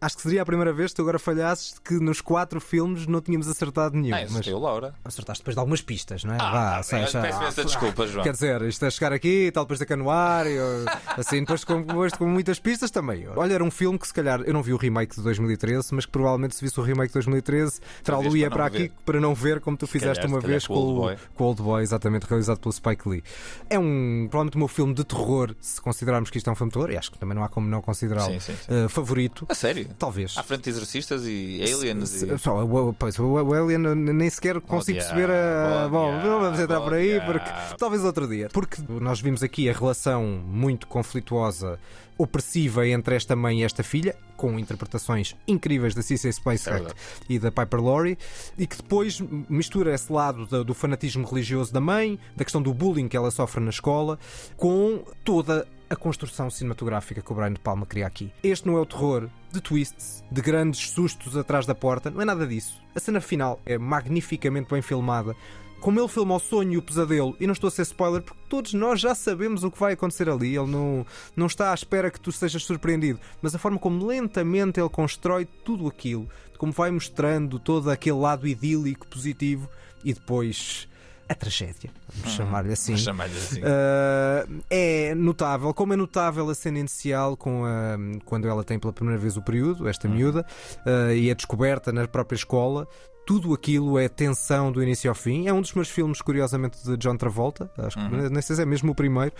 Speaker 1: Acho que seria a primeira vez que tu agora falhasses que nos quatro filmes não tínhamos acertado nenhum.
Speaker 2: Ah, foi o Laura.
Speaker 1: Acertaste depois de algumas pistas, não é?
Speaker 2: Ah,
Speaker 1: Vá,
Speaker 2: tá
Speaker 1: sei, já-
Speaker 2: peço imensa desculpa, João.
Speaker 1: Quer dizer, isto é chegar aqui e tal, depois da canoar, e, uh, assim, depois com, depois com muitas pistas também. Olha, era um filme que se calhar, eu não vi o remake de 2013, mas que provavelmente se visse o remake de 2013, trá-lo ia
Speaker 2: para
Speaker 1: para aqui
Speaker 2: ver.
Speaker 1: para não ver como tu
Speaker 2: Se
Speaker 1: fizeste
Speaker 2: calhar,
Speaker 1: uma vez
Speaker 2: com o Old
Speaker 1: o-
Speaker 2: Boy.
Speaker 1: com o Old Boy, exatamente, realizado pelo Spike Lee. É um, provavelmente o meu filme de terror, se considerarmos que isto é um filme de terror, e acho que também não há como não considerá-lo, uh, favorito.
Speaker 2: A sério?
Speaker 1: Talvez.
Speaker 2: À frente de exorcistas e aliens.
Speaker 1: Se-
Speaker 2: E...
Speaker 1: Só, o, pois, o, o Alien nem sequer consigo
Speaker 2: diabo,
Speaker 1: perceber a.
Speaker 2: oh,
Speaker 1: Bom, não vamos entrar por aí,
Speaker 2: oh,
Speaker 1: porque talvez outro dia. Porque nós vimos aqui a relação muito conflituosa, opressiva entre esta mãe e esta filha, com interpretações incríveis da C.C. Spacek
Speaker 2: É
Speaker 1: e da Piper Laurie, e que depois mistura esse lado do, do fanatismo religioso da mãe, da questão do bullying que ela sofre na escola, com toda a construção cinematográfica que o Brian De Palma cria aqui. Este não é o terror de twists, de grandes sustos atrás da porta, não é nada disso. A cena final é magnificamente bem filmada. Como ele filma o sonho e o pesadelo, e não estou a ser spoiler porque todos nós já sabemos o que vai acontecer ali, ele não, não está à espera que tu sejas surpreendido, mas a forma como lentamente ele constrói tudo aquilo, como vai mostrando todo aquele lado idílico, positivo, e depois a tragédia, vamos chamar-lhe assim.
Speaker 2: chamar-lhe assim.
Speaker 1: Uh, é notável, como é notável a cena inicial com a, quando ela tem pela primeira vez o período, esta miúda, uh, e a descoberta na própria escola. Tudo aquilo é tensão do início ao fim. É um dos meus filmes, curiosamente, de John Travolta. Acho que
Speaker 2: Uhum.
Speaker 1: nem sei se é mesmo o primeiro.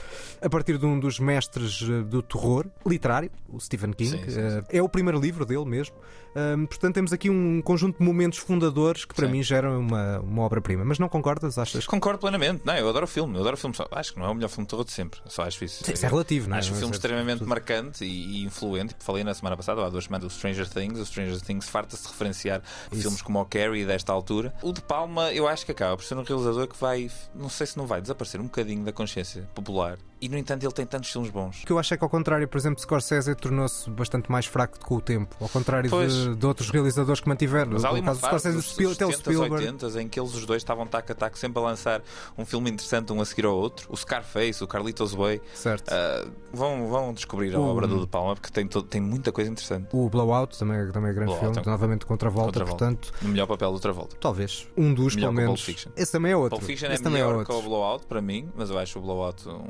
Speaker 1: A partir de um dos mestres eh, do terror literário, o Stephen King.
Speaker 2: Sim, sim, sim.
Speaker 1: Eh, É o primeiro livro dele mesmo. Ahm, portanto, temos aqui um conjunto de momentos fundadores que para
Speaker 2: Sim.
Speaker 1: mim geram uma, uma obra-prima. Mas não concordas? Achas
Speaker 2: Concordo plenamente. Não, eu adoro o filme. Eu adoro o filme. Só, acho que não é o melhor filme de terror de sempre. Só acho isso.
Speaker 1: Sim, isso é relativo, não é?
Speaker 2: Acho o filme
Speaker 1: é-
Speaker 2: extremamente marcante e, e influente. Falei na semana passada, há duas semanas, o Stranger Things. O Stranger Things farta-se de referenciar
Speaker 1: Isso.
Speaker 2: filmes como o Carrie desta altura. O de Palma, eu acho que acaba por ser um realizador que vai, não sei se não vai desaparecer um bocadinho da consciência popular. E, no entanto, ele tem tantos filmes bons.
Speaker 1: O que eu acho é que, ao contrário, por exemplo, Scorsese tornou-se bastante mais fraco com o tempo, ao contrário de, de outros realizadores que mantiveram.
Speaker 2: Mas há ali uma fase
Speaker 1: Scorsese,
Speaker 2: dos
Speaker 1: Spiel- até o
Speaker 2: 70s,
Speaker 1: Spielberg.
Speaker 2: 80s, em que eles os dois estavam taco a taco sempre a lançar um filme interessante um a seguir ao outro. O Scarface, o Carlitos Way.
Speaker 1: Certo.
Speaker 2: Ah, vão, vão descobrir a
Speaker 1: O-
Speaker 2: obra do De Palma porque tem, todo- tem muita coisa interessante.
Speaker 1: O Blowout também, também é grande
Speaker 2: Blowout,
Speaker 1: filme,
Speaker 2: é um-
Speaker 1: novamente contra a volta, portanto,
Speaker 2: O melhor papel do Travolta.
Speaker 1: talvez um dos,
Speaker 2: Melhor
Speaker 1: pelo menos.
Speaker 2: Pulp Fiction.
Speaker 1: Esse também é outro.
Speaker 2: Pulp Fiction
Speaker 1: Esse
Speaker 2: é
Speaker 1: também é
Speaker 2: melhor
Speaker 1: outro.
Speaker 2: que o Blowout para mim, mas eu acho o Blowout um-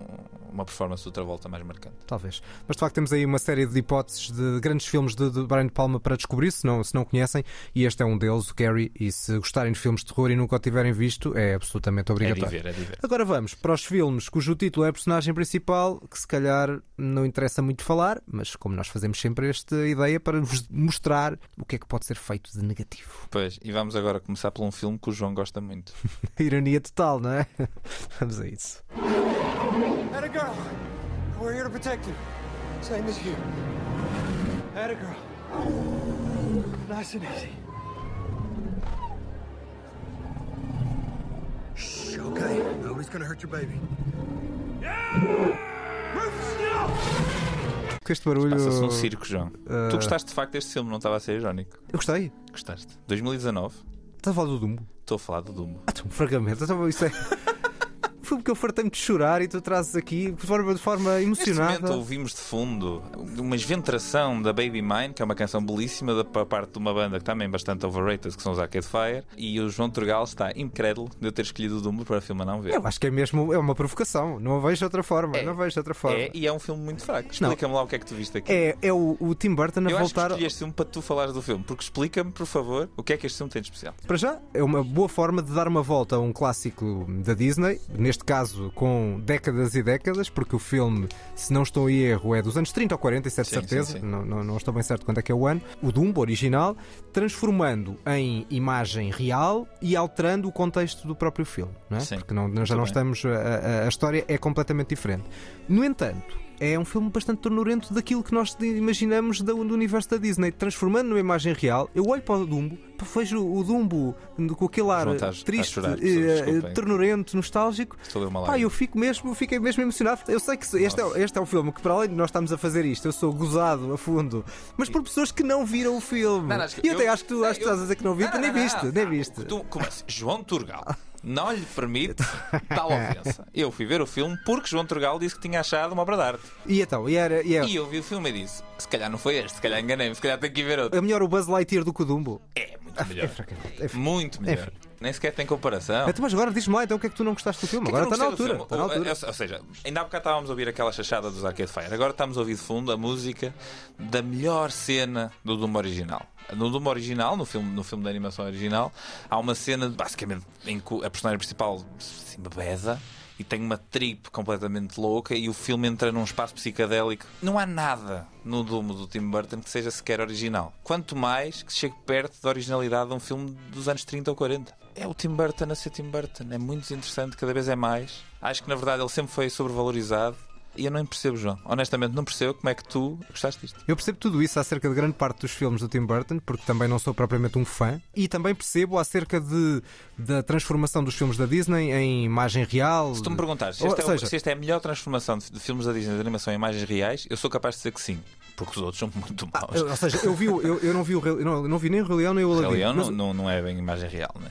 Speaker 2: uma performance do Travolta mais marcante.
Speaker 1: Talvez. Mas de facto temos aí uma série de hipóteses de grandes filmes de, de Brian De Palma para descobrir, se não, se não conhecem, e este é um deles, o Carrie, e se gostarem de filmes de terror e nunca o tiverem visto, é absolutamente
Speaker 2: É de
Speaker 1: obrigatório.
Speaker 2: ver, é de ver.
Speaker 1: Agora vamos para os filmes cujo título é a personagem principal, que se calhar não interessa muito falar, mas como nós fazemos sempre esta ideia para vos mostrar o que é que pode ser feito de negativo.
Speaker 2: Pois, e vamos agora começar por um filme que o João gosta muito.
Speaker 1: Ironia total, não é? Vamos a isso.
Speaker 5: Had a girl. We're here to protect you. Same as you. Had a girl. Nice and easy. Shh, okay. Nobody's gonna hurt your baby.
Speaker 1: Com este barulho.
Speaker 2: Passa-se um circo, João.
Speaker 1: Ah,
Speaker 2: Tu gostaste de facto deste filme, não estava a ser irónico.
Speaker 1: Eu gostei.
Speaker 2: Gostaste. 2019,
Speaker 1: Estás a falar do Dumbo?
Speaker 2: estou a falar do Dumbo.
Speaker 1: Ah, então, francamente, então, isso é. Foi porque eu fartei-me de chorar e tu trazes aqui de forma, de forma
Speaker 2: Neste
Speaker 1: emocionada.
Speaker 2: momento ouvimos de fundo uma esventração da Baby Mine, que é uma canção belíssima da pa- parte de uma banda que também é bastante overrated, que são os Arcade Fire, e o João Turgal está incrédulo de eu ter escolhido o Dumbo para o filme a não ver.
Speaker 1: Eu acho que é mesmo é uma provocação. Não a vejo de outra forma. Não vejo de outra forma.
Speaker 2: É, e é um filme muito fraco. Explica-me lá o que é que tu viste aqui.
Speaker 1: É, é o, o Tim Burton a
Speaker 2: eu acho que
Speaker 1: voltar.
Speaker 2: escolhi este filme para tu falares do filme, porque explica-me, por favor, o que é que este filme tem de especial.
Speaker 1: Para já, é uma boa forma de dar uma volta a um clássico da Disney, neste caso com décadas e décadas, porque o filme, se não estou em erro, é dos anos 30 ou 40, isso é de certeza,
Speaker 2: sim, sim.
Speaker 1: Não, não, não estou bem certo quando é que é o ano. O Dumbo original, transformando em imagem real e alterando o contexto do próprio filme, não é?
Speaker 2: Sim,
Speaker 1: porque não, nós já não
Speaker 2: bem.
Speaker 1: estamos. A, a- a história é completamente diferente. No entanto. É um filme bastante tornurento daquilo que nós imaginamos do, universo da Disney, transformando numa imagem real. Eu olho para o Dumbo, vejo o Dumbo com aquele ar
Speaker 2: João, estás-
Speaker 1: triste,
Speaker 2: chorar, desculpem.
Speaker 1: ternurento, nostálgico. Pá, eu fico mesmo, fiquei mesmo emocionado. Eu sei que este é, este é o filme que, para além de nós estarmos a fazer isto, eu sou gozado a fundo, mas por pessoas que não viram o filme.
Speaker 2: Não, não,
Speaker 1: e eu até
Speaker 2: eu-
Speaker 1: acho que tu, acho que estás a dizer que não
Speaker 2: Não,
Speaker 1: nem viste, nem viste.
Speaker 2: Tu, assim? João Turgal não lhe permite tal ofensa. Eu fui ver o filme porque João Turgal disse que tinha achado uma obra de arte.
Speaker 1: E então, e era. E é-
Speaker 2: E eu vi o filme e disse: se calhar não foi este, se calhar enganei-me, se calhar tenho que ir ver outro.
Speaker 1: é melhor o Buzz Lightyear do que o Dumbo.
Speaker 2: É muito melhor.
Speaker 1: É francamente, é
Speaker 2: Muito melhor. Nem sequer tem comparação.
Speaker 1: Então, mas agora diz-me lá então o que é que tu não gostaste do filme.
Speaker 2: Que é que
Speaker 1: Agora está na altura. Está na
Speaker 2: Ou-
Speaker 1: altura.
Speaker 2: Ou seja, ainda há bocado estávamos a ouvir aquela chachada dos Arcade Fire. Agora estamos a ouvir de fundo a música da melhor cena do Doom original. No Doom original, no filme, no filme da animação original, há uma cena basicamente em que a personagem principal se bebeza e tem uma trip completamente louca e o filme entra num espaço psicadélico. Não há nada no Doom do Tim Burton que seja sequer original. Quanto mais que chegue perto da originalidade de um filme dos anos 30 ou 40. É o Tim Burton a ser Tim Burton. É muito interessante, cada vez é mais. Acho que na verdade ele sempre foi sobrevalorizado. E eu não percebo, João. Honestamente, não percebo como é que tu gostaste disto.
Speaker 1: Eu percebo tudo isso acerca de grande parte dos filmes do Tim Burton, porque também não sou propriamente um fã, e também percebo acerca de, da transformação dos filmes da Disney em imagem real.
Speaker 2: Se tu me perguntares se
Speaker 1: Ou
Speaker 2: esta, é,
Speaker 1: seja,
Speaker 2: se esta é a melhor transformação de, de filmes da Disney de animação em imagens reais, eu sou capaz de dizer que sim. Porque os outros são muito maus.
Speaker 1: eu- ou seja, eu, vi, o- eu, eu não vi o eu não, não vi nem o Rei Leão nem o
Speaker 2: O
Speaker 1: Aladdin.
Speaker 2: Rei Leão
Speaker 1: mas-
Speaker 2: não, não, é bem imagem real, né?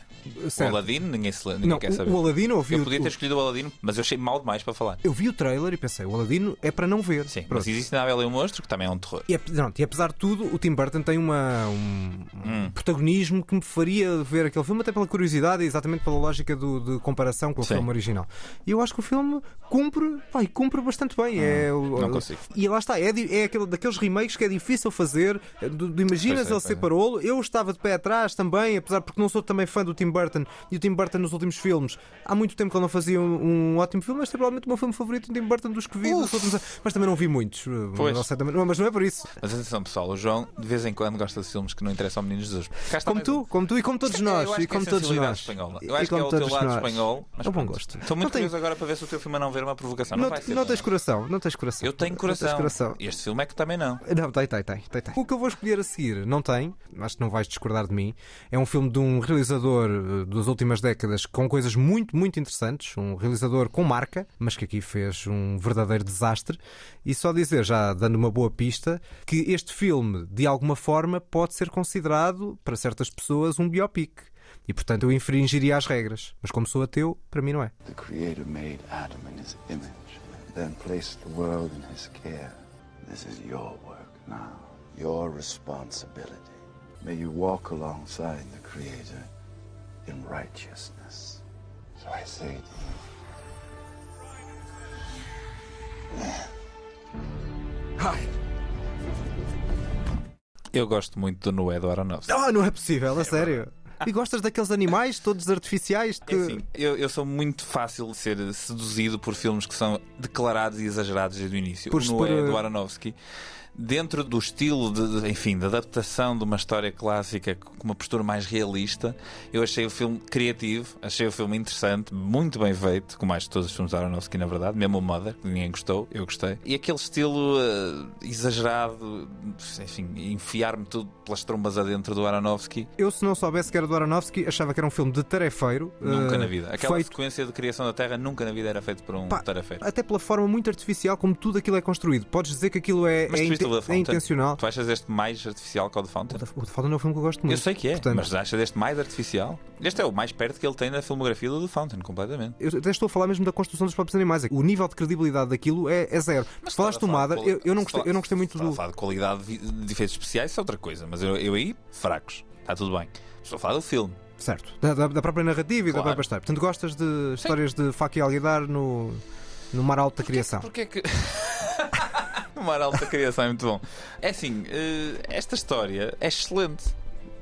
Speaker 1: Certo.
Speaker 2: O Aladdin, ninguém, se, ninguém
Speaker 1: Não,
Speaker 2: quer
Speaker 1: o-
Speaker 2: saber.
Speaker 1: o Aladdin eu vi
Speaker 2: Eu
Speaker 1: o-
Speaker 2: podia ter
Speaker 1: o-
Speaker 2: escolhido o Aladdin, mas eu achei mal demais para falar.
Speaker 1: Eu vi o trailer e pensei, o Aladino é para não ver.
Speaker 2: Sim,
Speaker 1: Pronto.
Speaker 2: mas existe na Bela e o Monstro, que também é um terror.
Speaker 1: E, ap- não, e apesar de tudo, o Tim Burton tem uma, um, um
Speaker 2: Hum.
Speaker 1: protagonismo que me faria ver aquele filme, até pela curiosidade e exatamente pela lógica do- de comparação com o
Speaker 2: Sim.
Speaker 1: filme original. E eu acho que o filme cumpre, vai, cumpre bastante bem. é, o-
Speaker 2: Hum, não consigo.
Speaker 1: E lá está, é, é aquele, daqueles daqueles remakes que é difícil fazer. eh, do- do Imaginas
Speaker 2: é,
Speaker 1: ele ser
Speaker 2: é.
Speaker 1: parolo. Eu estava de pé atrás também, apesar porque não sou também fã do Tim Burton. E o Tim Burton nos últimos filmes, há muito tempo que ele não fazia um, um ótimo filme, mas é provavelmente o meu filme favorito do Tim Burton dos que vi dos últimos anos. Mas também não vi muitos. eh,
Speaker 2: Pois.
Speaker 1: Não sei também- mas não é por isso.
Speaker 2: Mas atenção, pessoal, o João de vez em quando gosta de filmes que não interessam ao menino Jesus.
Speaker 1: Como tu, como tu e como todos nós. E
Speaker 2: é
Speaker 1: como todos nós.
Speaker 2: espanhola. Eu acho que é o teu lado
Speaker 1: nós.
Speaker 2: espanhol. Mas
Speaker 1: É um bom gosto.
Speaker 2: Estou muito curioso agora para ver se o teu filme não ver uma provocação. Não,
Speaker 1: Não,
Speaker 2: vai ser.
Speaker 1: não tens coração, não tens coração.
Speaker 2: Eu tenho coração.
Speaker 1: coração.
Speaker 2: Este filme é que também não.
Speaker 1: Não, tem, tem, tem, tem, tem. O que eu vou escolher a seguir não tem, acho que não vais discordar de mim. É um filme de um realizador eh, das últimas décadas com coisas muito, muito interessantes. Um realizador com marca, mas que aqui fez um verdadeiro desastre. E só dizer, já dando uma boa pista, que este filme, de alguma forma, pode ser considerado, para certas pessoas, um biopic. E portanto eu infringiria as regras. Mas como sou ateu, para mim não é.
Speaker 17: The Creator made Adam in his image, then placed the world in his care. This is your work now, your responsibility. May you walk alongside the Creator in righteousness. So I say to you. Hi.
Speaker 2: Eu gosto muito do Noé do Aronofsky.
Speaker 1: Ah, não é possível, a sério. E gostas daqueles animais todos artificiais que.
Speaker 2: É assim, eu, eu sou muito fácil de ser seduzido por filmes que são declarados e exagerados desde o início.
Speaker 1: Por-
Speaker 2: o Noé
Speaker 1: por,
Speaker 2: do
Speaker 1: uh,
Speaker 2: Aronofsky, dentro do estilo, de, de- enfim, da adaptação de uma história clássica com uma postura mais realista, eu achei o filme criativo, achei o filme interessante, muito bem feito, como acho todos os filmes do Aronofsky, na verdade, mesmo o Mother, que ninguém gostou, eu gostei. E aquele estilo uh, exagerado, enfim, enfiar-me tudo pelas trombas adentro do Aronofsky,
Speaker 1: Eu, se não soubesse que era do Aronofsky, achava que era um filme de tarefeiro.
Speaker 2: Nunca
Speaker 1: eh,
Speaker 2: na vida. Aquela
Speaker 1: feito
Speaker 2: sequência de criação da Terra nunca na vida era feito por um
Speaker 1: Pá,
Speaker 2: tarefeiro.
Speaker 1: até pela forma muito artificial como tudo aquilo é construído. Podes dizer que aquilo é,
Speaker 2: Mas
Speaker 1: é, é
Speaker 2: Fountain?
Speaker 1: intencional.
Speaker 2: Tu achas este mais artificial que o The Fountain?
Speaker 1: O The Fountain é um filme que eu gosto muito.
Speaker 2: Eu sei que é,
Speaker 1: Portanto,
Speaker 2: mas achas este mais artificial? Este é o mais perto que ele tem da filmografia do The Fountain, completamente.
Speaker 1: Eu até estou a falar mesmo da construção dos próprios animais. O nível de credibilidade daquilo é, é zero. Se falaste do Mother, eu, eu não gostei, eu não gostei muito do.
Speaker 2: falar de qualidade de efeitos especiais, isso é outra coisa, mas eu, eu aí, fracos. Está tudo bem. Estou a falar do filme.
Speaker 1: Certo. Da, da- da própria narrativa e da própria história. Portanto, gostas de histórias de faca e alguidar no, no mar alto da criação.
Speaker 2: Porquê é que. o mar da criação é muito bom. É assim, eh, esta história é excelente.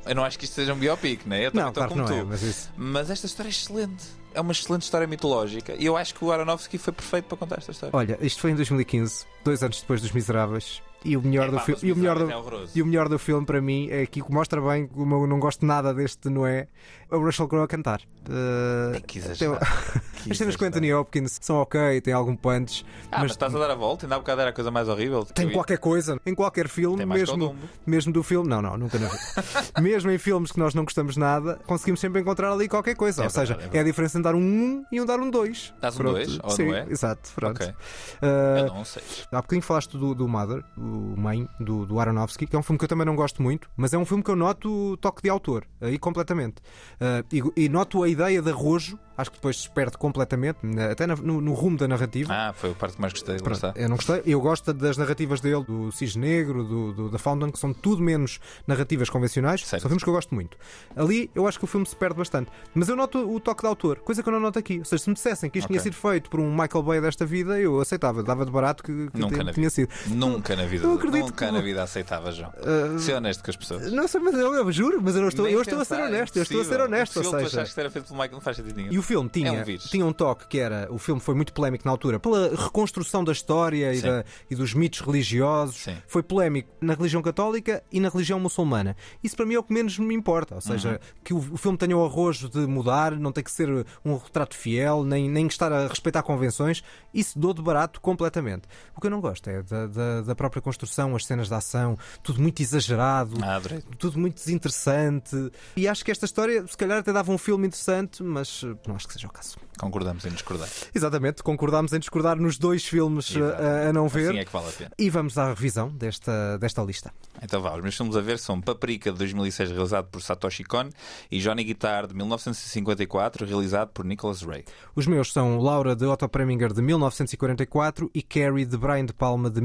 Speaker 2: Eu não acho que isto seja um biopic, né? Eu também
Speaker 1: Não,
Speaker 2: estou
Speaker 1: claro
Speaker 2: como
Speaker 1: não é,
Speaker 2: tu.
Speaker 1: mas isso.
Speaker 2: Mas esta história é excelente. É uma excelente história mitológica. E eu acho que o Aronofsky foi perfeito para contar esta história.
Speaker 1: Olha, isto foi em 2015, dois anos depois dos Miseráveis. E o melhor do
Speaker 2: Epá,
Speaker 1: filme.
Speaker 2: Os
Speaker 1: E o melhor do,
Speaker 2: é
Speaker 1: e o melhor do filme para mim é que mostra bem como eu não gosto nada deste Noé, é o Russell Crowe a cantar. Uh,
Speaker 2: que exagerado.
Speaker 1: tem- As cenas com Anthony Hopkins são ok, tem algum punch,
Speaker 2: Ah, mas, estás a dar a volta? Ainda há bocado era a coisa mais horrível.
Speaker 1: tem qualquer coisa em qualquer filme, mesmo, mesmo do filme. Não, não, nunca na vida. mesmo em filmes que nós não gostamos nada, conseguimos sempre encontrar ali qualquer coisa.
Speaker 2: É
Speaker 1: Ou seja,
Speaker 2: é
Speaker 1: é a diferença de dar um 1 e um dar um 2.
Speaker 2: Dás um
Speaker 1: Pronto.
Speaker 2: dois, ou
Speaker 1: Sim,
Speaker 2: não é?
Speaker 1: exato. Pronto.
Speaker 2: Ok.
Speaker 1: Uh,
Speaker 2: Eu não sei.
Speaker 1: Há bocadinho falaste do, do Mother, o Mãe, do, do Aronofsky, que é um filme que eu também não gosto muito, mas é um filme que eu noto o toque de autor, aí completamente. Uh, e, e noto a ideia de arrojo, acho que depois se perde completamente, até na- no, no rumo da narrativa.
Speaker 2: Ah, foi a parte que mais gostei.
Speaker 1: Pronto,
Speaker 2: está.
Speaker 1: eu não gostei. Eu gosto das narrativas dele, do Cisne Negro, do, do, da Fountain, que são tudo menos narrativas convencionais. São filmes que eu gosto muito. Ali eu acho que o filme se perde bastante. Mas eu noto o toque de autor, coisa que eu não noto aqui. Ou seja, se me dissessem que isto
Speaker 2: Ok.
Speaker 1: tinha sido feito por um Michael Bay desta vida, eu aceitava, dava de barato que, que
Speaker 2: Nunca
Speaker 1: tinha, sido.
Speaker 2: Nunca na vida.
Speaker 1: Eu acredito
Speaker 2: Nunca
Speaker 1: que-
Speaker 2: na vida aceitava, João.
Speaker 1: Uh,
Speaker 2: Ser honesto com as pessoas.
Speaker 1: Não sei, mas eu, eu juro, mas eu, não estou,
Speaker 2: Nem
Speaker 1: eu estou a ser
Speaker 2: é
Speaker 1: honesto. Eu estou a ser honesto. Ou
Speaker 2: Impossível tu
Speaker 1: seja,
Speaker 2: achaste que era feito pelo Michael, não faz sentido nenhum.
Speaker 1: E o filme tinha,
Speaker 2: É um
Speaker 1: tinha um toque que era. O filme foi muito polémico na altura pela reconstrução da história e, da- e dos mitos religiosos.
Speaker 2: Sim.
Speaker 1: Foi polémico na religião católica e na religião muçulmana. Isso para mim é o que menos me importa. Ou seja,
Speaker 2: Uhum.
Speaker 1: que o, o filme tenha o arrojo de mudar, não tem que ser um retrato fiel, nem, nem estar a respeitar convenções. Isso dou de barato completamente. O que eu não gosto é da, da- da própria construção, as cenas de ação, tudo muito exagerado
Speaker 2: Ah,
Speaker 1: tudo muito desinteressante. E acho que esta história, se calhar, até dava um filme interessante, mas eh, não acho que seja o caso.
Speaker 2: Concordamos em discordar.
Speaker 1: Exatamente, concordámos em discordar nos dois filmes eh, a, a não ver.
Speaker 2: Assim é que vale a pena.
Speaker 1: E vamos à revisão desta, desta lista.
Speaker 2: Então vá, os meus filmes a ver são Paprika de 2006, realizado por Satoshi Kon, e Johnny Guitar de 1954, realizado por Nicholas Ray.
Speaker 1: Os meus são Laura de Otto Preminger de 1944 e Carrie de Brian De Palma de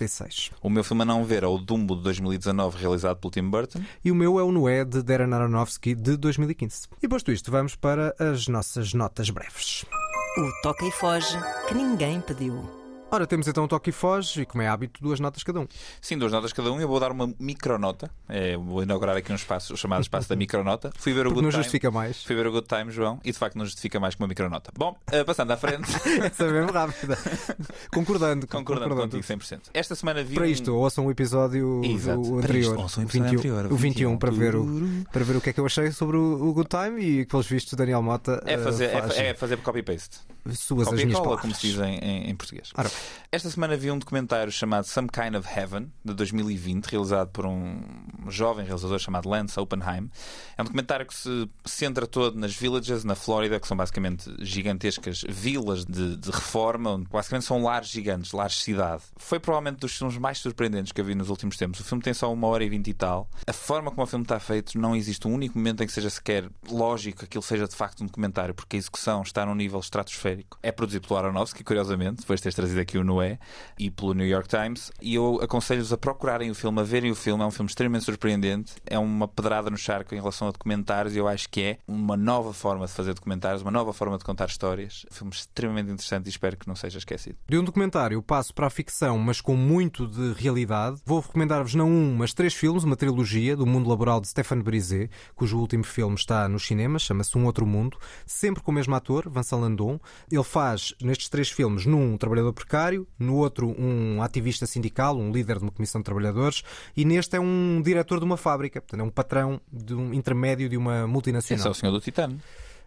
Speaker 1: 1976.
Speaker 2: O meu filme a não ver é o Dumbo de 2019, realizado pelo Tim Burton.
Speaker 1: E o meu é o Noé de Darren Aronofsky de 2015. E posto isto, vamos para as nossas notas breves.
Speaker 4: O toca e foge que ninguém pediu.
Speaker 1: Ora, temos então o toque e foge e, como é hábito, duas notas cada um.
Speaker 2: Sim, duas notas cada um. Eu vou dar uma micronota. É, vou inaugurar aqui um espaço, o chamado espaço da micronota. Fui ver o
Speaker 1: Porque
Speaker 2: Good
Speaker 1: não
Speaker 2: Time.
Speaker 1: justifica mais.
Speaker 2: Fui ver o Good Time, João, e de facto não justifica mais que uma micronota. Bom, eh, passando à frente.
Speaker 1: Essa é mesmo rápida. Concordando.
Speaker 2: Concordando contigo 100%. Esta semana vi
Speaker 1: Para
Speaker 2: um-
Speaker 1: isto, ouçam o episódio
Speaker 2: Exato.
Speaker 1: o
Speaker 2: Para
Speaker 1: anterior,
Speaker 2: isto, ouçam o episódio
Speaker 1: 21,
Speaker 2: anterior,
Speaker 1: o 21 para ver o, para ver o que é que eu achei sobre o, o Good Time e pelos vistos Daniel Mota
Speaker 2: É fazer,
Speaker 1: eh,
Speaker 2: é,
Speaker 1: faz
Speaker 2: é fazer copy-paste.
Speaker 1: suas as
Speaker 2: Copia e
Speaker 1: minhas
Speaker 2: cola,
Speaker 1: palavras.
Speaker 2: como se diz em, em- em português.
Speaker 1: Ora
Speaker 2: Esta semana vi um documentário chamado Some Kind of Heaven, de 2020, realizado por um jovem realizador chamado Lance Oppenheim. É um documentário que se centra todo nas villages na Flórida, que são basicamente gigantescas vilas de, de reforma, onde basicamente são lares gigantes, lares de cidade. Foi provavelmente dos filmes mais surpreendentes que eu vi nos últimos tempos. O filme tem só uma hora e vinte e tal. A forma como o filme está feito, não existe um único momento em que seja sequer lógico que aquilo seja de facto um documentário, porque a execução está num nível estratosférico. É produzido pelo Aronofsky, curiosamente, depois de teres trazido aqui o Noé, e pelo New York Times. E eu aconselho-vos a procurarem o filme, a verem o filme. É um filme extremamente surpreendente. É uma pedrada no charco em relação a documentários, e eu acho que é uma nova forma de fazer documentários, uma nova forma de contar histórias. Um filme extremamente interessante e espero que não seja esquecido.
Speaker 1: De um documentário passo para a ficção, mas com muito de realidade. Vou recomendar-vos não um, mas três filmes, uma trilogia do mundo laboral de Stéphane Brisé, cujo último filme está nos cinemas, chama-se Um Outro Mundo, sempre com o mesmo ator, Vincent Landon. Ele faz nestes três filmes, num um trabalhador precário, no outro um ativista sindical, um líder de uma comissão de trabalhadores, e neste é um diretor de uma fábrica, portanto é um patrão de um intermédio de uma multinacional.
Speaker 2: Esse é o Senhor do Titano.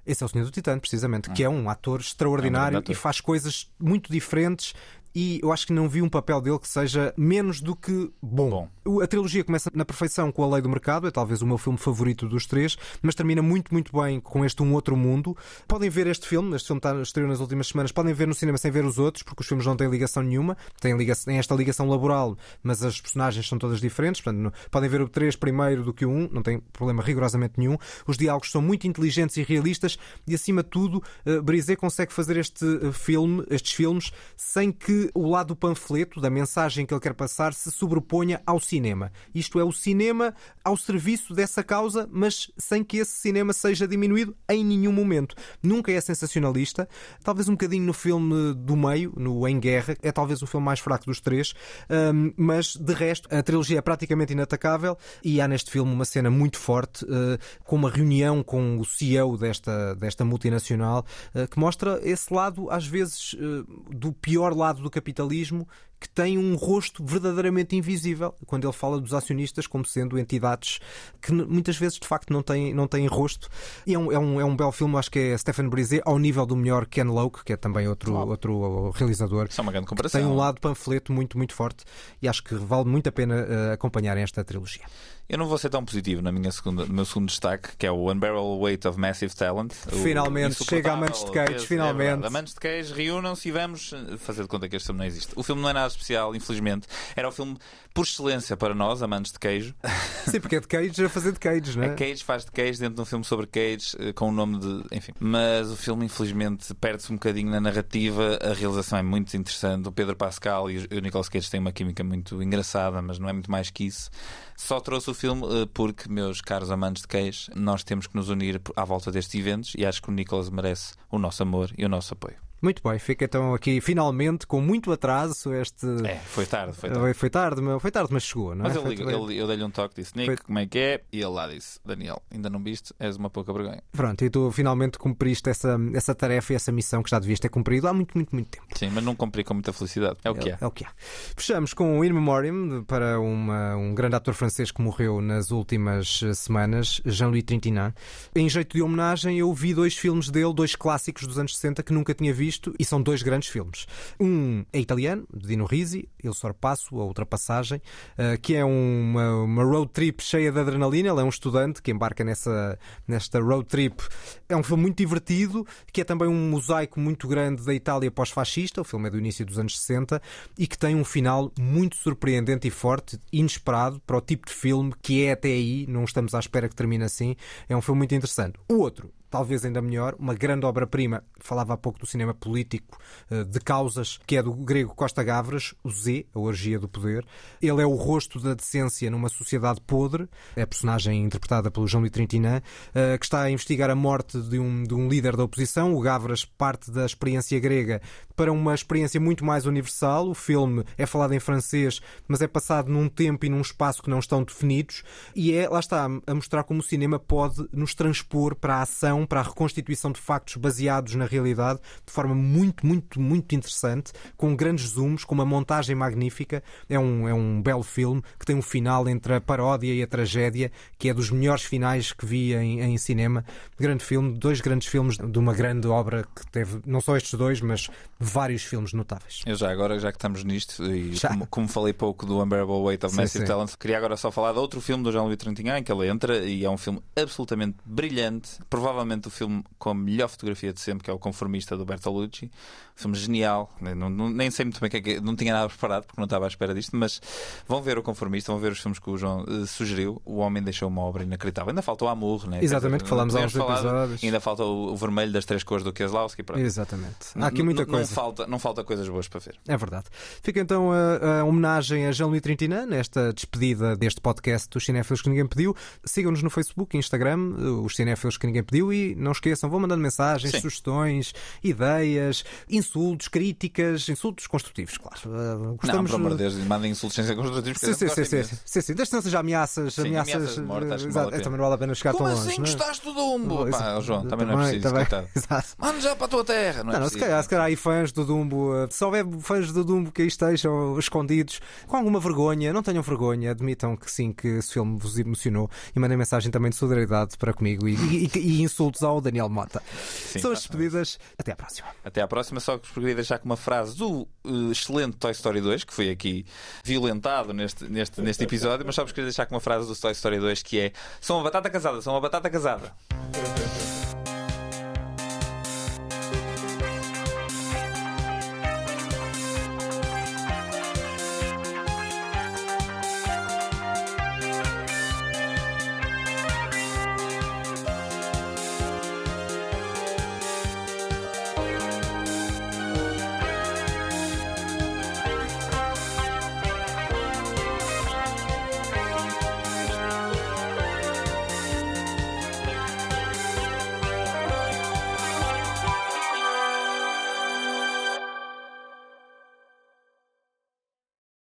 Speaker 1: Esse é o Senhor do Titano, precisamente, que é um ator extraordinário
Speaker 2: É um ator.
Speaker 1: e faz coisas muito diferentes. E eu acho que não vi um papel dele que seja menos do que bom. O- A trilogia começa na perfeição com A Lei do Mercado, é talvez o meu filme favorito dos três, mas termina muito, muito bem com este Um Outro Mundo. Podem ver este filme, este filme está estreou nas últimas semanas, podem ver no cinema sem ver os outros, porque os filmes não têm ligação nenhuma, têm, ligação, têm esta ligação laboral, mas as personagens são todas diferentes, portanto, não- podem ver o 3 primeiro do que o 1, não tem problema rigorosamente nenhum. Os diálogos são muito inteligentes e realistas e, acima de tudo, eh, Brisé consegue fazer este eh, filme, estes filmes, sem que o lado do panfleto, da mensagem que ele quer passar, se sobreponha ao cinema. Isto é, o cinema ao serviço dessa causa, mas sem que esse cinema seja diminuído em nenhum momento. Nunca é sensacionalista, talvez um bocadinho no filme do meio, no Em Guerra, é talvez o filme mais fraco dos três, hum, mas de resto a trilogia é praticamente inatacável e há neste filme uma cena muito forte, eh, com uma reunião com o CEO desta, desta multinacional, eh, que mostra esse lado, às vezes, eh, do pior lado do capitalismo que tem um rosto verdadeiramente invisível quando ele fala dos acionistas como sendo entidades que muitas vezes de facto não têm, não têm rosto. E é um, é, um, é um belo filme, acho que é Stephen Brisé, ao nível do melhor Ken Loach, que é também outro, outro realizador.
Speaker 2: Isso é uma grande comparação.
Speaker 1: Tem um lado panfleto muito, muito forte e acho que vale muito a pena eh, acompanharem esta trilogia.
Speaker 2: Eu não vou ser tão positivo na minha segunda, no meu segundo destaque, que é o Unbearable Weight of Massive Talent.
Speaker 1: Finalmente, chega a Amantes de Cage, finalmente.
Speaker 2: É verdade. Amantes de Cage, reúnam-se e vamos eh, fazer de conta que este filme não existe. O filme não é nada especial, infelizmente. Era o filme por excelência para nós, amantes de queijo.
Speaker 1: Sim, porque é de Cage a fazer de Cage, não é?
Speaker 2: A Cage faz de Cage dentro de um filme sobre Cage, eh, com o nome de. Enfim. Mas o filme, infelizmente, perde-se um bocadinho na narrativa. A realização é muito interessante. O Pedro Pascal e o Nicolas Cage têm uma química muito engraçada, mas não é muito mais que isso. Só trouxe o filme eh, porque, meus caros amantes de Cage, nós temos que nos unir à volta destes eventos e acho que o Nicolas merece o nosso amor e o nosso apoio.
Speaker 1: Muito bem, fica então aqui finalmente com muito atraso este.
Speaker 2: É, foi tarde, foi tarde.
Speaker 1: Foi tarde, mas, foi tarde, mas chegou, não é?
Speaker 2: Mas eu,
Speaker 1: Foi-
Speaker 2: ligo,
Speaker 1: foi-
Speaker 2: ele- eu dei-lhe um toque, disse Nick, como é que é? E ele lá disse: Daniel, ainda não viste? És uma pouca vergonha.
Speaker 1: Pronto, e tu finalmente cumpriste essa, essa tarefa e essa missão que já devias ter cumprido há muito, muito, muito tempo.
Speaker 2: Sim, mas não cumpri com muita felicidade. É o que é.
Speaker 1: É o que há. Fechamos com o In Memoriam para uma- um grande ator francês que morreu nas últimas eh, semanas, Jean-Louis Trintignant. Em jeito de homenagem, eu vi dois filmes dele, dois clássicos dos anos 60 que nunca tinha visto e são dois grandes filmes. Um é italiano, de Dino Risi, Il Sorpasso, A Ultrapassagem, eh, que é uma, uma road trip cheia de adrenalina. Ele é um estudante que embarca nessa, nesta road trip. É um filme muito divertido, que é também um mosaico muito grande da Itália pós-fascista. O filme é do início dos anos 60 e que tem um final muito surpreendente e forte, inesperado para o tipo de filme que é até aí. Não estamos à espera que termine assim. É um filme muito interessante. O outro talvez ainda melhor, uma grande obra-prima. Falava há pouco do cinema político eh, de causas, que é do grego Costa Gavras, o Z, a orgia do poder. Ele é o rosto da decência numa sociedade podre, é a personagem interpretada pelo Jean-Louis Trintignant, eh, que está a investigar a morte de um, de um líder da oposição. O Gavras parte da experiência grega para uma experiência muito mais universal. O filme é falado em francês, mas é passado num tempo e num espaço que não estão definidos, e é, lá está, a mostrar como o cinema pode nos transpor para a ação, para a reconstituição de factos baseados na realidade, de forma muito, muito, muito interessante, com grandes zooms, com uma montagem magnífica. É um, é um belo filme que tem um final entre a paródia e a tragédia, que é dos melhores finais que vi em, em cinema. Grande filme, dois grandes filmes de uma grande obra que teve, não só estes dois, mas vários filmes notáveis.
Speaker 2: Eu já agora, já que estamos nisto, e como, como, falei pouco do Unbearable Weight of Massive Talent, queria agora só falar de outro filme do Jean-Louis Trintignant em que ele entra e é um filme absolutamente brilhante, provavelmente o filme com a melhor fotografia de sempre, que é o Conformista do Bertolucci. Filme genial, não, não, nem sei muito bem que é que não tinha nada preparado porque não estava à espera disto, mas vão ver o Conformista, vão ver os filmes que o João uh, sugeriu. O homem deixou uma obra inacreditável. Ainda falta o Amor, né?
Speaker 1: Exatamente, que falamos há uns episódios.
Speaker 2: Ainda falta o, o, vermelho das três cores do Kieslowski.
Speaker 1: Exatamente. Há aqui muita coisa.
Speaker 2: Não falta, não falta coisas boas para ver.
Speaker 1: É verdade. Fica então a, a homenagem a Jean-Louis Trintignant nesta despedida deste podcast dos Cinéfilos que ninguém pediu. Sigam-nos no Facebook e Instagram, os Cinéfilos que ninguém pediu e não esqueçam, vão mandando mensagens, Sim. sugestões, ideias, insultos, críticas, insultos construtivos, claro. Uh,
Speaker 2: gostamos... Não, pelo amor de Deus, mandem insultos sem ser construtivos.
Speaker 1: Sim, sim, sim, sim, sim, sim. Desde não seja ameaças,
Speaker 2: sim,
Speaker 1: ameaças,
Speaker 2: ameaças mortas.
Speaker 1: Exato,
Speaker 2: vale
Speaker 1: também não vale a pena chegar
Speaker 2: Como
Speaker 1: tão longe.
Speaker 2: Como assim gostaste do Dumbo? Pá, João,
Speaker 1: também,
Speaker 2: não é preciso.
Speaker 1: Também, exato.
Speaker 2: Manda já para a tua terra. Não,
Speaker 1: não,
Speaker 2: é
Speaker 1: não se calhar, se calhar aí fãs do Dumbo, se houver fãs do Dumbo que aí estejam escondidos, com alguma vergonha, não tenham vergonha, admitam que sim, que esse filme vos emocionou e mandem mensagem também de solidariedade para comigo e, e, e insultos ao Daniel Mota.
Speaker 2: Sim,
Speaker 1: São as despedidas. Até à próxima.
Speaker 2: Até à próxima. Só que queria deixar com uma frase do uh, excelente Toy Story 2, que foi aqui violentado neste, neste, neste episódio, mas só vos queria deixar com uma frase do Toy Story 2 que é: São uma batata casada, são uma batata casada.